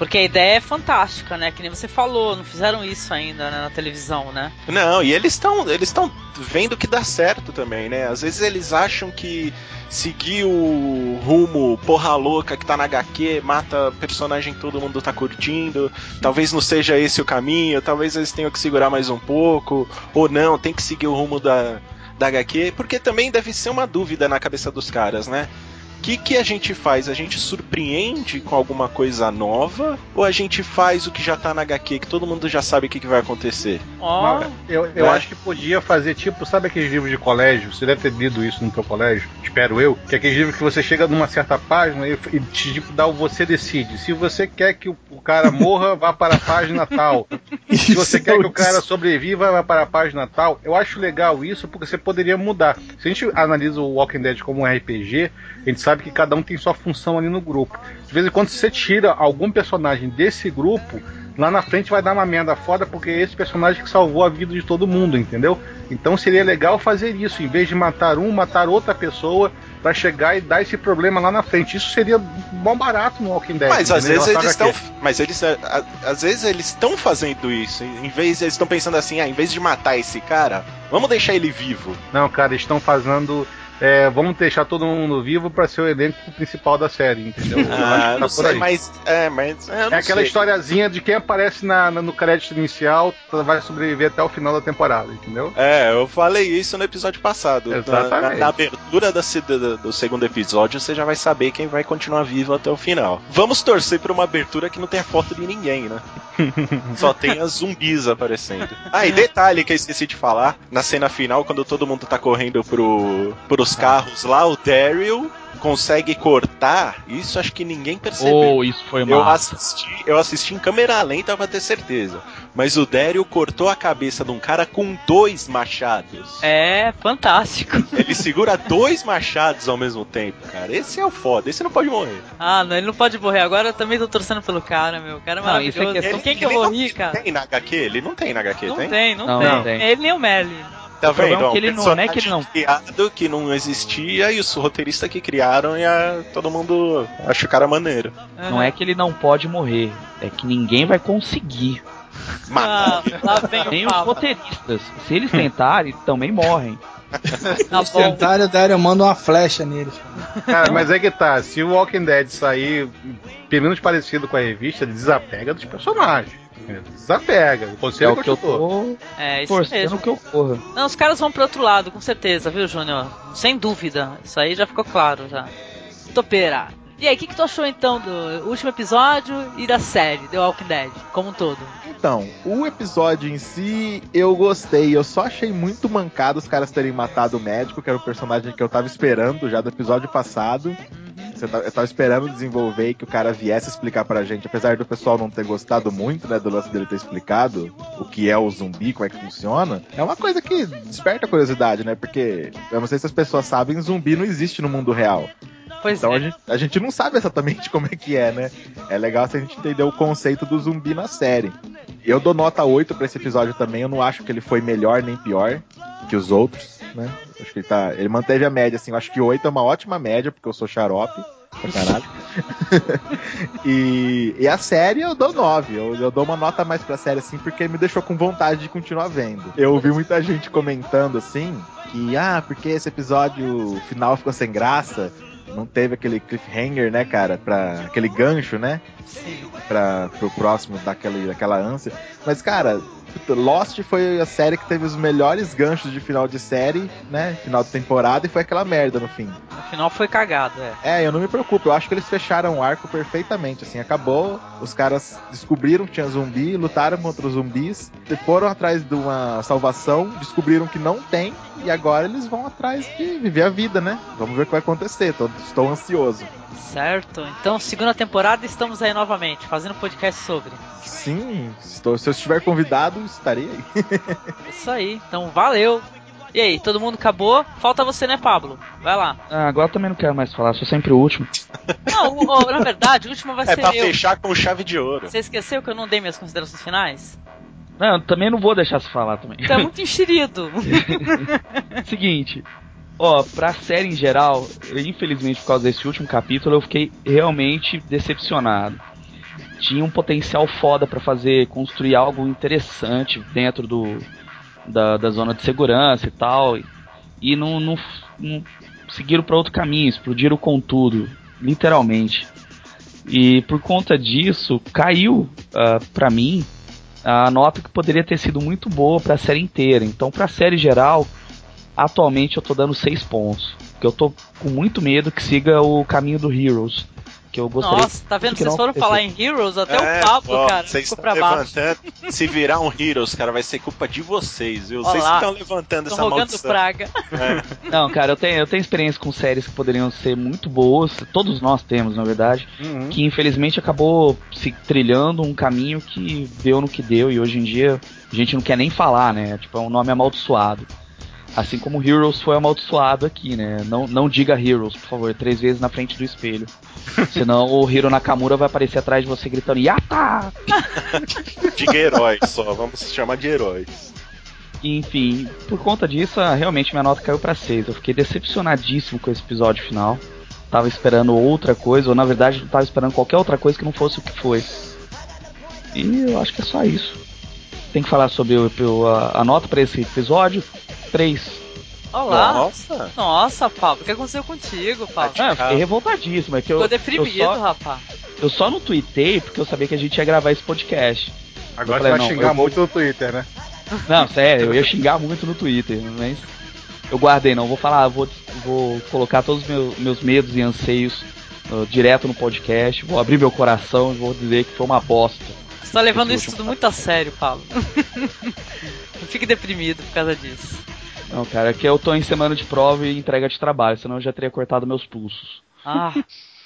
Porque a ideia é fantástica, né? Que nem você falou, não fizeram isso ainda né, na televisão, né? Não, e eles estão eles estão vendo que dá certo também, né? Às vezes eles acham que seguir o rumo porra louca que tá na HQ, mata personagem que todo mundo tá curtindo, talvez não seja esse o caminho, talvez eles tenham que segurar mais um pouco, ou não, tem que seguir o rumo da, da HQ, porque também deve ser uma dúvida na cabeça dos caras, né? O que, que a gente faz? A gente surpreende com alguma coisa nova? Ou a gente faz o que já tá na HQ, que todo mundo já sabe o que, que vai acontecer? Mas Eu, eu É. acho que podia fazer tipo, sabe aqueles livros de colégio? Você deve ter lido isso no teu colégio, espero eu. Que é aquele livro que você chega numa certa página e, e te tipo, dá o você decide. Se você quer que o, o cara *laughs* morra, vá para a página tal. Se você quer que o cara sobreviva, vai para a página tal. Eu acho legal isso porque você poderia mudar. Se a gente analisa o Walking Dead como um RPG, a gente sabe que cada um tem sua função ali no grupo. De vez em quando você tira algum personagem desse grupo, lá na frente vai dar uma merda foda porque é esse personagem que salvou a vida de todo mundo, entendeu? Então seria legal fazer isso, em vez de matar um, matar outra pessoa pra chegar e dar esse problema lá na frente. Isso seria bom barato no Walking Dead. Mas às vezes eles sabe estão. Mas eles. a- a- Às vezes eles estão fazendo isso. Em vez. Eles estão pensando assim, ah, em vez de matar esse cara, vamos deixar ele vivo. Não, cara, eles estão fazendo. É, vamos deixar todo mundo vivo pra ser o elenco principal da série, entendeu? Ah, não tá por sei, mas. É, mas. não É aquela sei. historiazinha de quem aparece na, na- no crédito inicial vai sobreviver até o final da temporada, entendeu? É, eu falei isso no episódio passado. Na, Exatamente. na- na abertura da do, do segundo episódio, você já vai saber quem vai continuar vivo até o final. Vamos torcer pra uma abertura que não tenha foto de ninguém, né? *laughs* Só tenha zumbis aparecendo. Ah, e detalhe que eu esqueci de falar: na cena final, quando todo mundo tá correndo pro, pros carros lá, o Daryl consegue cortar. Isso acho que ninguém percebeu. Oh, isso foi Eu massa. assisti, eu assisti em câmera lenta pra ter certeza. Mas o Daryl cortou a cabeça de um cara com dois machados. é fantástico. *laughs* Ele segura dois machados ao mesmo tempo, cara. Esse é o foda, esse não pode morrer. Ah, não, ele não pode morrer. Agora eu também tô torcendo pelo cara, meu. O cara é Não, isso é maravilhoso. questão- Com quem que eu Ele vou não rir, cara? Tem na HQ? Ele não tem na HQ, Não tem? tem, não, Não, tem. não tem. Ele nem o Melly. Tá O problema vendo? é que ele não- não é que ele não- criado que não existia e os roteiristas que criaram e a- todo mundo acha o cara maneiro. Não é que ele não pode morrer, é que ninguém vai conseguir. Matar. Ah, Nem os roteiristas. Se eles tentarem, também morrem. Tá O bom. secretário da área manda uma flecha neles. Cara, mas é que tá, se o Walking Dead sair pelo menos parecido com a revista, ele desapega dos personagens. Desapega. O É o que eu tô É, isso torcendo mesmo. que ocorra. Não, os caras vão pro outro lado, com certeza, viu, Júnior? Sem dúvida. Isso aí já ficou claro já. Topeira. E aí, o que, que tu achou então do último episódio e da série The Walking Dead, como um todo? Então, o episódio em si eu gostei. Eu só achei muito mancado os caras terem matado o médico, que era o personagem que eu tava esperando já do episódio passado. Você tá- Eu tava esperando desenvolver e que o cara viesse explicar pra gente, apesar do pessoal não ter gostado muito, né, do lance dele ter explicado o que é o zumbi, como é que funciona. É uma coisa que desperta curiosidade, né? Porque eu não sei se as pessoas sabem, zumbi não existe no mundo real. Pois Então é. a gente, a gente não sabe exatamente *laughs* como é que é, né? É legal se a gente entender o conceito do zumbi na série. Eu dou nota 8 pra esse episódio também, eu não acho que ele foi melhor nem pior que os outros, né? Acho que ele tá. Ele manteve a média, assim, eu acho que 8 é uma ótima média, porque eu sou xarope. Pra caralho. *laughs* e, e a série eu dou 9. Eu, eu dou uma nota mais pra série, assim, porque me deixou com vontade de continuar vendo. Eu ouvi muita gente comentando assim que, ah, porque esse episódio final ficou sem graça. Não teve aquele cliffhanger, né, cara? Pra, aquele gancho, né? Pra, pro próximo daquele, daquela ânsia. Mas, cara, Lost foi a série que teve os melhores ganchos de final de série, né? Final de temporada, e foi aquela merda no fim. No final foi cagado, é. É, eu não me preocupo, eu acho que eles fecharam o arco perfeitamente, assim, acabou, os caras descobriram que tinha zumbi, lutaram contra os zumbis, foram atrás de uma salvação, descobriram que não tem, e agora eles vão atrás de viver a vida, né? Vamos ver o que vai acontecer, tô- estou ansioso. Certo. Então, segunda temporada, estamos aí novamente, fazendo podcast sobre. Sim, estou- se eu estiver convidado, estarei aí. *laughs* Isso aí. Então, valeu. E aí, todo mundo acabou? Falta você, né, Pablo? Vai lá. Ah, agora eu também não quero mais falar, sou sempre o último. *laughs* Não, o- o- na verdade, o último vai É ser pra eu. fechar com chave de ouro. Você esqueceu que eu não dei minhas considerações finais? Não, eu também não vou deixar você falar também. É muito enxerido. *laughs* Seguinte, ó, pra série em geral, eu, infelizmente por causa desse último capítulo, eu fiquei realmente decepcionado. Tinha um potencial foda pra fazer, construir algo interessante dentro do da, da zona de segurança e tal, e, e não, não, não seguiram pra outro caminho, explodiram com tudo, literalmente. E por conta disso, caiu uh, pra mim a nota que poderia ter sido muito boa pra série inteira. Então, pra série geral, atualmente eu tô dando 6 pontos. Porque eu tô com muito medo que siga o caminho do Heroes. Que eu gostaria Nossa, tá vendo? que não Vocês foram falar em Heroes, até É, o Pablo, ó, cara, Vocês ficou pra baixo. Se virar um Heroes, cara, vai ser culpa de vocês, viu? Ó Vocês estão levantando essa maldição. praga. *laughs* Não, cara, eu tenho, eu tenho experiência com séries que poderiam ser muito boas. Todos nós temos, na verdade. Uhum. Que infelizmente acabou se trilhando um caminho que deu no que deu. E hoje em dia a gente não quer nem falar, né? Tipo, é um nome amaldiçoado. Assim como Heroes foi amaldiçoado aqui, né? Não, não diga Heroes, por favor, três vezes na frente do espelho. *laughs* Senão o Hiro Nakamura vai aparecer atrás de você gritando Yata! *laughs* Diga heróis só, vamos chamar de heróis. Enfim, por conta disso, ah, realmente minha nota caiu pra 6. Eu fiquei decepcionadíssimo com esse episódio final. Tava esperando outra coisa, ou na verdade não tava esperando qualquer outra coisa que não fosse o que foi. E eu acho que é só isso. Tem que falar sobre o- a, a nota pra esse episódio? 3. Olá. Nossa! Nossa, Pablo, o que aconteceu contigo, Pablo? Ah, eu fiquei revoltadíssimo. É que eu, Ficou eu, deprimido, só, rapaz. eu só não tuitei porque eu sabia que a gente ia gravar esse podcast. Agora Eu falei, vai não, xingar eu muito no Twitter, né? Não, sério, eu ia xingar muito no Twitter, mas eu guardei, não. Vou falar, vou, vou colocar todos os meus, meus medos e anseios uh, direto no podcast. Vou abrir meu coração e vou dizer que foi uma bosta. Você tá levando Esse isso tudo muito a sério, Pablo. *laughs* Não fique deprimido por causa disso. Não, cara, é que eu tô em semana de prova e entrega de trabalho, senão eu já teria cortado meus pulsos. Ah,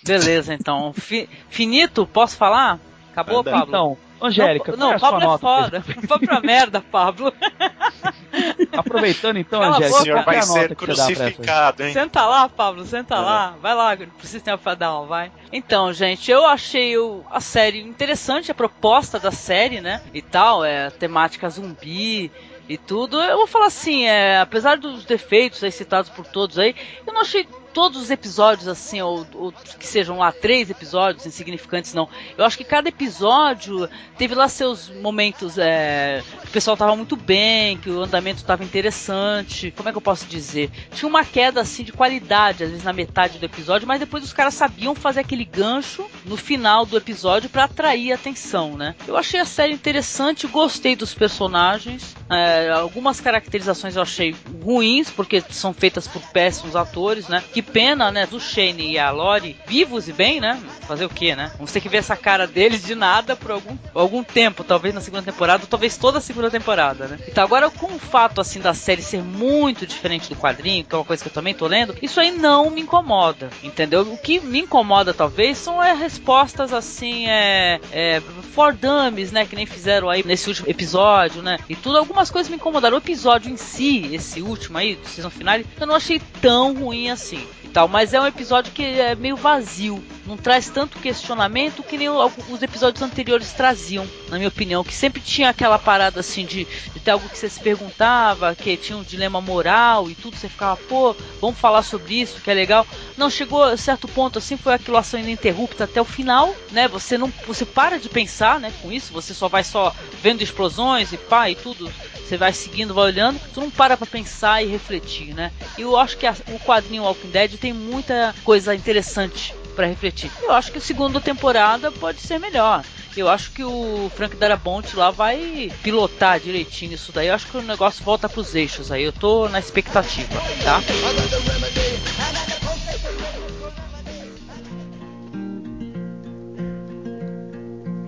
beleza, então. Fi- finito, posso falar? Acabou. Pablo? Então, Angélica, não, qual é não sua Pablo é nota? foda. Vá pra merda, Pablo. *laughs* Aproveitando então, Cala a O Angélica, boca. senhor vai é ser crucificado, hein? Senta lá, Pablo, senta É. lá. Vai lá pro sistema Fadal, vai. Então, gente, eu achei o- a série interessante, a proposta da série, né? E tal, é temática zumbi. e tudo, eu vou falar assim, é, apesar dos defeitos aí citados por todos aí, eu não achei todos os episódios, assim, ou, ou, que sejam lá três episódios insignificantes, não. Eu acho que cada episódio teve lá seus momentos. É, que o pessoal tava muito bem, que o andamento tava interessante. Como é que eu posso dizer? Tinha uma queda, assim, de qualidade, às vezes na metade do episódio, mas depois os caras sabiam fazer aquele gancho no final do episódio para atrair a atenção, né? Eu achei a série interessante, gostei dos personagens. É, algumas caracterizações eu achei ruins, porque são feitas por péssimos atores, né? Que pena, né, do Shane e a Lori vivos e bem, né? Fazer o quê, né? Vamos ter que ver essa cara deles de nada por algum, algum tempo, talvez na segunda temporada, talvez toda a segunda temporada, né? Então, agora com o fato, assim, da série ser muito diferente do quadrinho, que é uma coisa que eu também tô lendo, isso aí não me incomoda, entendeu? O que me incomoda, talvez, são é, respostas, assim, é, é, for dummies, né, que nem fizeram aí nesse último episódio, né? E tudo, algumas coisas me incomodaram. O episódio em si, esse último aí, do season finale, eu não achei tão ruim assim e tal, mas é um episódio que é meio vazio, não traz tanto questionamento que nem os episódios anteriores traziam, na minha opinião, que sempre tinha aquela parada assim de, de ter algo que você se perguntava, que tinha um dilema moral e tudo, você ficava, pô, vamos falar sobre isso, que é legal. Não, chegou a certo ponto assim, foi aquilo ação ininterrupta até o final, né? Você não, você para de pensar, né, com isso, você só vai só vendo explosões e pá e tudo, você vai seguindo, vai olhando, tu não para pra pensar e refletir, né? E eu acho que a, o quadrinho Walking Dead tem muita coisa interessante para refletir. Eu acho que a segunda temporada pode ser melhor. Eu acho que o Frank Darabont lá vai pilotar direitinho isso daí. Eu acho que o negócio volta pros eixos aí. Eu tô na expectativa, tá?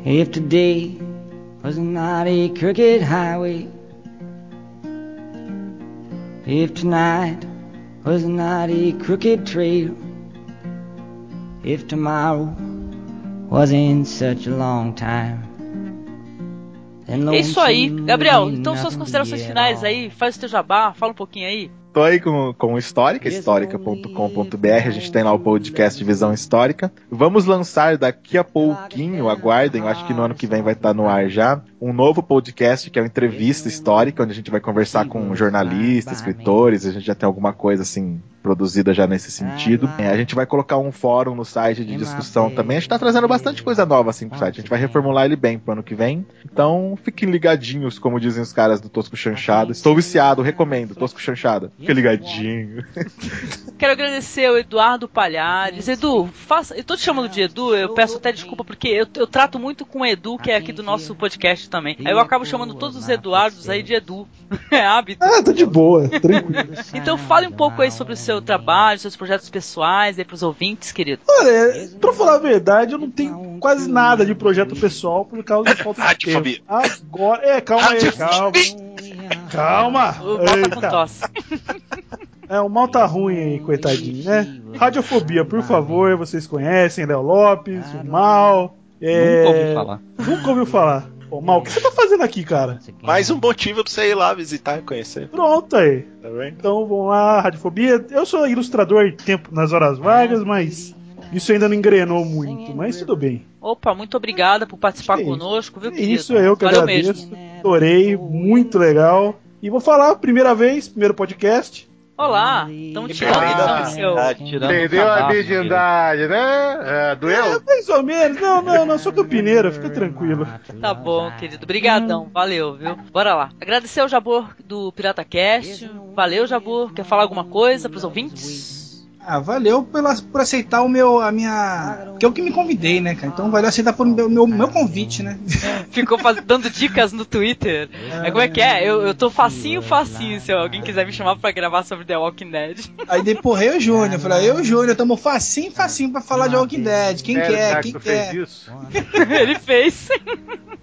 If today was not a crooked highway, if tonight was not a crooked trail, if tomorrow wasn't such a long time. É isso aí, Gabriel. Então suas considerações finais aí, faz o teu jabá, fala um pouquinho aí. Tô aí com, com o Histórica, histórica.com.br, a gente tem lá o podcast Visão Histórica. Vamos lançar daqui a pouquinho, aguardem, eu acho que no ano que vem vai estar no ar já, um novo podcast que é o Entrevista Histórica, onde a gente vai conversar com jornalistas, escritores, a gente já tem alguma coisa assim produzida já nesse sentido. É, a gente vai colocar um fórum no site de discussão também. A gente tá trazendo bastante coisa nova assim pro site. A gente vai reformular ele bem pro ano que vem. Então, fiquem ligadinhos, como dizem os caras do Tosco Chanchado. Estou viciado, recomendo, Tosco Chanchado. Fique ligadinho. Quero agradecer ao Eduardo Palhares. Edu, faça. Eu tô te chamando de Edu, eu peço até desculpa, porque eu, eu trato muito com o Edu, que é aqui do nosso podcast também. Aí eu acabo chamando todos os Eduardos aí de Edu. *laughs* É hábito. Ah, tá de boa, tranquilo. *laughs* Então fale um pouco aí sobre o seu trabalho, seus projetos pessoais aí pros ouvintes, querido. Olha, pra falar a verdade, eu não tenho quase nada de projeto pessoal por causa da falta de Radiofobia. tempo. Agora, é, calma aí, calma. Calma. O mal tá com tosse. *laughs* É, o mal tá ruim aí, coitadinho, né? Radiofobia, por favor, vocês conhecem, Léo Lopes, o mal. É... Nunca ouvi falar. Nunca ouviu falar. Ô, Mal, o que você tá fazendo aqui, cara? Mais um motivo pra você ir lá visitar e conhecer. Pronto aí. Tá vendo? Então vamos lá, Radiofobia. Eu sou ilustrador tempo nas horas vagas, mas isso ainda não engrenou muito, mas tudo bem. Opa, muito obrigada por participar conosco, viu, É querido? isso, eu que Valeu agradeço. mesmo. Adorei, muito legal. E vou falar, primeira vez, primeiro podcast. Olá, estamos tirando Bem-vindo então seu. Tirando Perdeu o a cadastro, virgindade, né? É, doeu? É, mais ou menos. Não, não, não, sou campineiro, fica tranquilo. *laughs* Tá bom, querido. Brigadão, valeu, viu? Bora lá. Agradecer ao Jabor do Pirata Cast. Valeu, Jabor. Quer falar alguma coisa pros ouvintes? Ah, valeu pela, por aceitar o meu, a minha. Que é o que me convidei, né, cara? Então valeu aceitar por meu, meu, meu convite, né? *laughs* Ficou faz- dando dicas no Twitter. É, como é que é? Eu, eu tô facinho, facinho, se alguém quiser me chamar pra gravar sobre The Walking Dead. *laughs* Aí depois eu e o Júnior. Falei, eu e o Júnior estamos facinho, facinho pra falar de Walking Dead. Quem quer, cara, quem quer? isso? *laughs* Ele fez.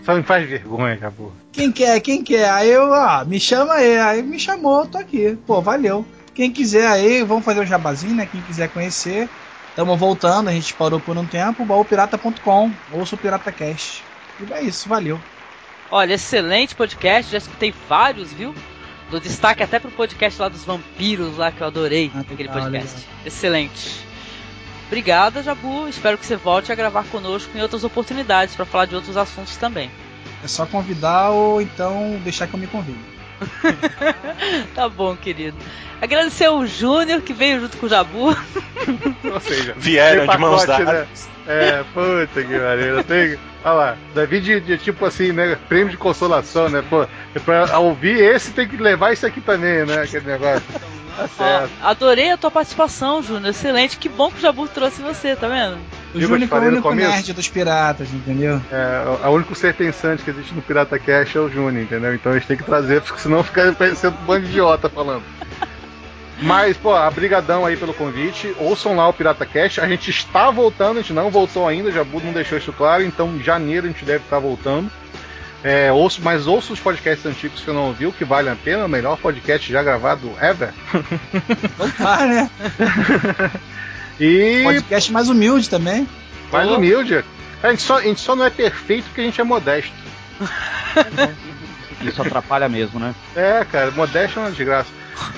Só me faz vergonha, Jabu. Quem quer, quem quer? Aí eu, ah, me chama aí. Aí me chamou, tô aqui. Pô, valeu. Quem quiser aí, vamos fazer o jabazinho, né? Quem quiser conhecer. Tamo voltando, a gente parou por um tempo. baúpirata.com, ouça o PirataCast. E é isso, valeu. Olha, excelente podcast, já escutei vários, viu? Dou destaque até pro podcast lá dos vampiros lá que eu adorei, Ah, aquele legal, podcast. Excelente. Obrigada, Jabu. Espero que você volte a gravar conosco em outras oportunidades pra falar de outros assuntos também. É só convidar ou então deixar que eu me convido. *laughs* tá bom, querido. Agradecer o Júnior que veio junto com o Jabu. *laughs* Ou seja, *laughs* Vieram de mãos pacote, dadas. Né? É, puta que pariu. Tem. Olha lá, Davi de, de tipo assim, né? Prêmio de consolação, né? Pô, pra ouvir esse tem que levar isso aqui também, né? Aquele negócio. Tá certo. adorei a tua participação, Júnior. Excelente. Que bom que o Jabu trouxe você, tá vendo? O Júnior é o único começo? nerd dos piratas, entendeu? É, o único ser pensante que existe no Pirata Cash é o Júnior, entendeu? Então a gente tem que trazer, porque senão fica *laughs* parecendo um bando de idiota falando. Mas, pô, abrigadão aí pelo convite. Ouçam lá o Pirata Cash. A gente está voltando, a gente não voltou ainda, Jabu não deixou isso claro, então em janeiro a gente deve estar voltando. É, ouço, mas ouço os podcasts antigos que eu não ouvi, o que vale a pena, o melhor podcast já gravado ever. Tá, né? *laughs* E Podcast mais humilde também. mais humilde. A gente, só, a gente só não é perfeito porque a gente é modesto. Isso atrapalha mesmo, né? É, cara, modéstia é uma desgraça.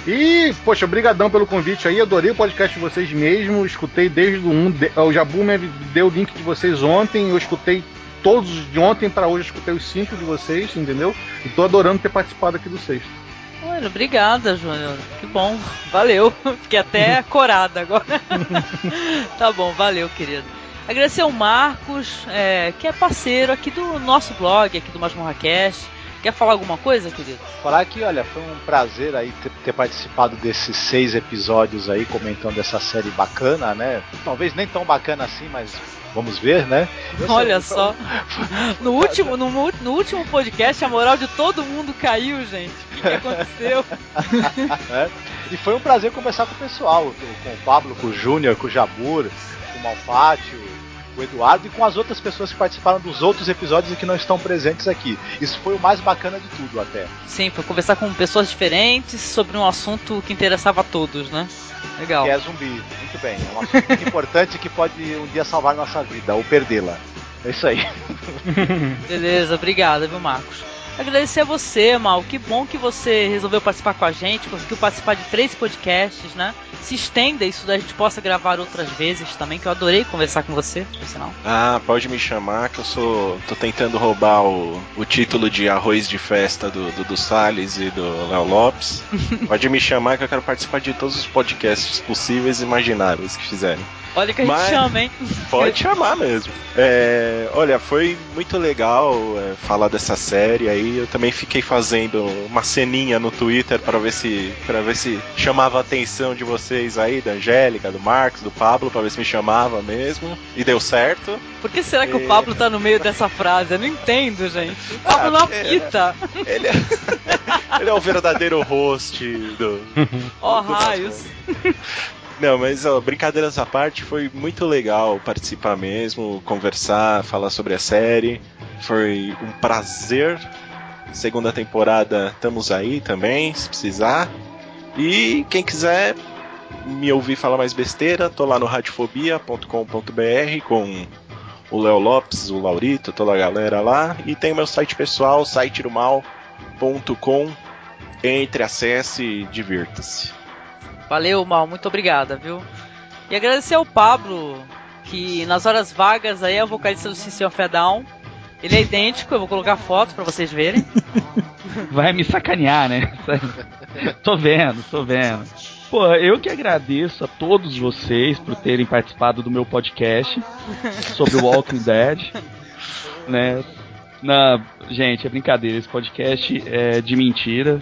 E, poxa, obrigadão pelo convite aí, adorei o podcast de vocês mesmo, escutei desde o 1, de- o Jabu me deu o link de vocês ontem, eu escutei todos de ontem pra hoje, eu escutei os cinco de vocês, entendeu? E tô adorando ter participado aqui do sexto. Olha, obrigada, Júnior. Bom. Valeu. *laughs* Fiquei até corada agora. *laughs* tá bom, valeu, querido. Agradecer ao Marcos, é, que é parceiro aqui do nosso blog, aqui do Masmorra Cast. Quer falar alguma coisa, querido? Falar que, olha, foi um prazer aí ter, ter participado desses seis episódios aí, comentando essa série bacana, né? Talvez nem tão bacana assim, mas vamos ver, né? Sei, Olha só. *laughs* No último, no, no último podcast, a moral de todo mundo caiu, gente. O que, que aconteceu? né? *laughs* E foi um prazer conversar com o pessoal, com o Pablo, com o Júnior, com o Jabur, com o Malfátio, o Eduardo e com as outras pessoas que participaram dos outros episódios e que não estão presentes aqui. Isso foi o mais bacana de tudo até. Sim, foi conversar com pessoas diferentes sobre um assunto que interessava a todos, né? Legal. Que é zumbi. Muito bem. É um assunto muito *laughs* importante que pode um dia salvar nossa vida ou perdê-la. É isso aí. *laughs* Beleza, obrigada, viu, Marcos? Agradecer a você, Mal. Que bom que você resolveu participar com a gente, conseguiu participar de três podcasts, né? Se estenda isso, daí a gente possa gravar outras vezes também, que eu adorei conversar com você, por sinal. Ah, pode me chamar que eu sou. tô tentando roubar o, o título de arroz de festa do Dudu Salles e do Léo Lopes. *laughs* Pode me chamar que eu quero participar de todos os podcasts possíveis e imagináveis que fizerem. Olha que a gente Mas- chama, hein? Pode chamar mesmo. É, olha, foi muito legal é, falar dessa série aí. Eu também fiquei fazendo uma ceninha no Twitter para ver se para ver se chamava a atenção de vocês aí, da Angélica, do Marcos, do Pablo, para ver se me chamava mesmo. E deu certo. Por que será que o É. Pablo tá no meio dessa frase? Eu não entendo, gente. O Pablo Ah, não porque- apita. Ele é, *laughs* ele é o verdadeiro host do. Ó, do raios. Não, mas ó, brincadeiras à parte, foi muito legal participar mesmo, conversar, falar sobre a série. Foi um prazer. Segunda temporada, estamos aí também, se precisar. E quem quiser me ouvir falar mais besteira, tô lá no radiofobia.com.br com o Léo Lopes, o Laurito, toda a galera lá. E tem meu site pessoal, sitedomal.com. Entre, acesse e divirta-se. Valeu, Mal, muito obrigada, viu? E agradecer ao Pablo, que nas horas vagas aí é o vocalista do System of a Down. Ele é idêntico, eu vou colocar foto pra vocês verem. *laughs* Vai me sacanear, né? *laughs* tô vendo, tô vendo. Pô, eu que agradeço a todos vocês por terem participado do meu podcast sobre o Walking Dead, né? Na, gente, é brincadeira, esse podcast é de mentira,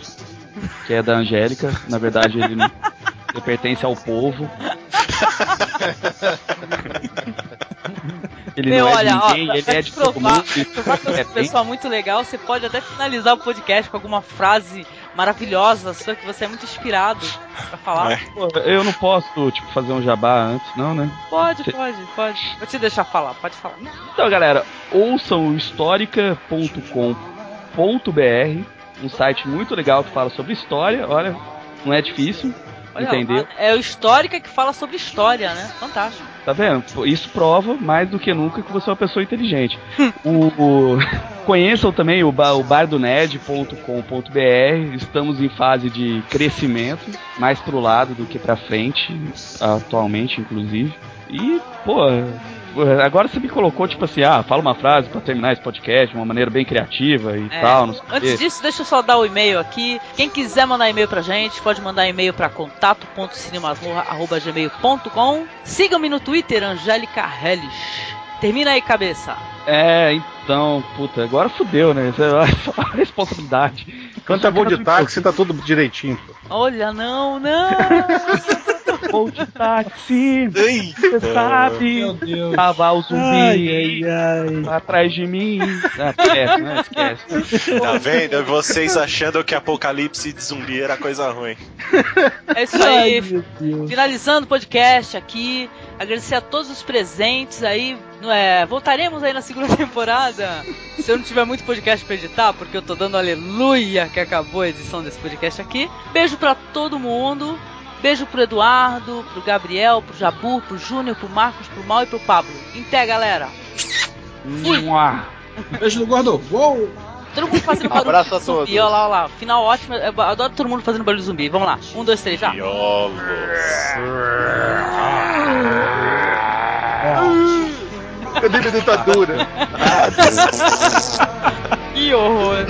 que é da Angélica. Na verdade, ele, não- ele pertence ao povo. Ele Meu, não é olha, de ó, ninguém, pra- ele é de todo provar- mundo. provar que É uma bem- pessoa muito legal, você pode até finalizar o podcast com alguma frase maravilhosa sua que você é muito inspirado pra falar. É. Pô, eu não posso, tipo, fazer um jabá antes, não, né? Pode, Cê- pode, pode. Vou te deixar falar, pode falar. Então, galera, ouçam o histórica.com.br, um site muito legal que fala sobre história. Olha, não é difícil, Olha, entendeu? É o Histórica que fala sobre história, né? Fantástico. Tá vendo? Isso prova mais do que nunca que você é uma pessoa inteligente. *laughs* o, o- Conheçam também o, ba- o bardonerd.com.br. Estamos em fase de crescimento, mais pro lado do que pra frente, atualmente, inclusive. E, pô, agora você me colocou, tipo assim, ah, fala uma frase pra terminar esse podcast de uma maneira bem criativa e É. tal, Antes disso, deixa eu só dar o e-mail aqui. Quem quiser mandar e-mail pra gente, pode mandar e-mail pra contato.cinemasmorra.gmail.com Sigam-me no Twitter, Angélica Hellish. Termina aí, cabeça. É, então, puta, agora fudeu, né? Isso *laughs* é só a responsabilidade. Quando é voo de táxi, tá tudo direitinho. Olha, não, não. Vou de táxi, Ei, você sabe. Meu Deus. Tava o zumbi atrás de mim. Ah, esquece, né? Esquece. Tá vendo? Vocês achando que apocalipse de zumbi era coisa ruim. É isso aí. Finalizando o podcast aqui. Agradecer a todos os presentes aí. Não é, voltaremos aí na segunda *laughs* temporada. Se eu não tiver muito podcast pra editar, porque eu tô dando aleluia que acabou a edição desse podcast aqui. Beijo pra todo mundo. Beijo pro Eduardo, pro Gabriel, pro Jabu, pro Júnior, pro Marcos, pro Mal e pro Pablo. Em pé, galera. Mua. Beijo do gordo. Uou! Todo mundo fazendo barulho Abraço a de zumbi. todos. Olha lá, olha lá. Final ótimo. Eu adoro todo mundo fazendo barulho de zumbi. Vamos lá. Um, dois, três, já. Violos. Cadê minha ditadura? *laughs* Que horror.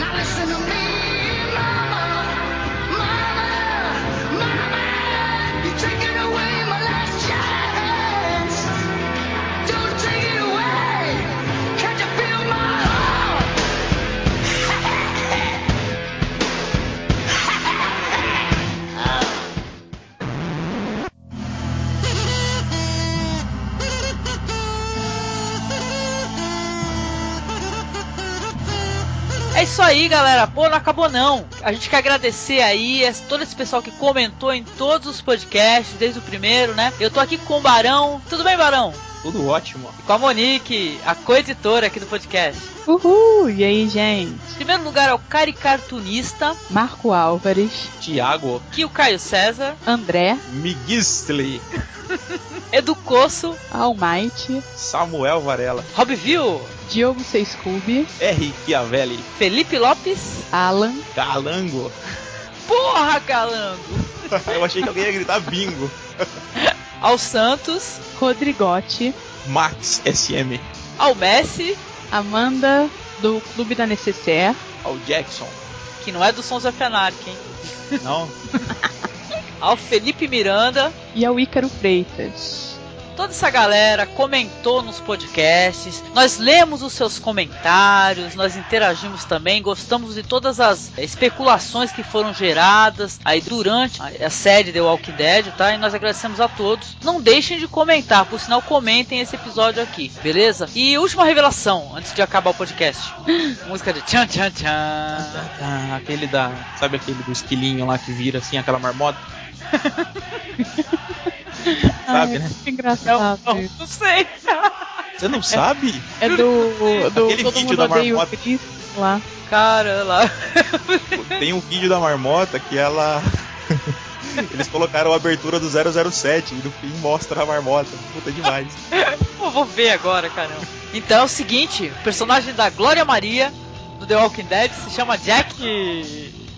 Aí, galera. Pô, não acabou não. A gente quer agradecer aí esse- todo esse pessoal que comentou em todos os podcasts, desde o primeiro, né? Eu tô aqui com o Barão. Tudo bem, Barão? Tudo ótimo. E com a Monique, a co-editora aqui do podcast. Uhul! E aí, gente? Em primeiro lugar é o caricartunista, Marco Álvares, Tiago que o Caio César, André, Miguisli, *laughs* Edu Coço, Almighty, Samuel Varela, Robville, Diogo Seiscube, R. Chiavelli, Felipe Lopes. Alan, Calango. Porra, Calango! *laughs* Eu achei que alguém ia gritar bingo. *laughs* Ao Santos, Rodrigote, Max SM, ao Messi, Amanda, do Clube da Necessaire, ao Jackson. que não é do Sons of Anarchy, hein? Não? *laughs* Ao Felipe Miranda. e ao Ícaro Freitas. Toda essa galera comentou nos podcasts, nós lemos os seus comentários, nós interagimos também, gostamos de todas as especulações que foram geradas aí durante a série The Walking Dead, tá? E nós agradecemos a todos. Não deixem de comentar, por sinal comentem esse episódio aqui, beleza? E última revelação, antes de acabar o podcast. *gasps* Música de tchan tchan tchan. Ah, aquele da. Sabe aquele do esquilinho lá que vira assim, aquela marmota? *laughs* Sabe, né? Que engraçado. Não, não sei. Você não sabe? É do, do Aquele Todo vídeo Mundo da marmota. Chris lá. Cara, lá. Tem um vídeo da marmota que ela. *laughs* Eles colocaram a abertura do 007 e no fim mostra a marmota. Puta demais. Pô, vou ver agora, caramba. Então é o seguinte, o personagem da Glória Maria do The Walking Dead se chama Jack.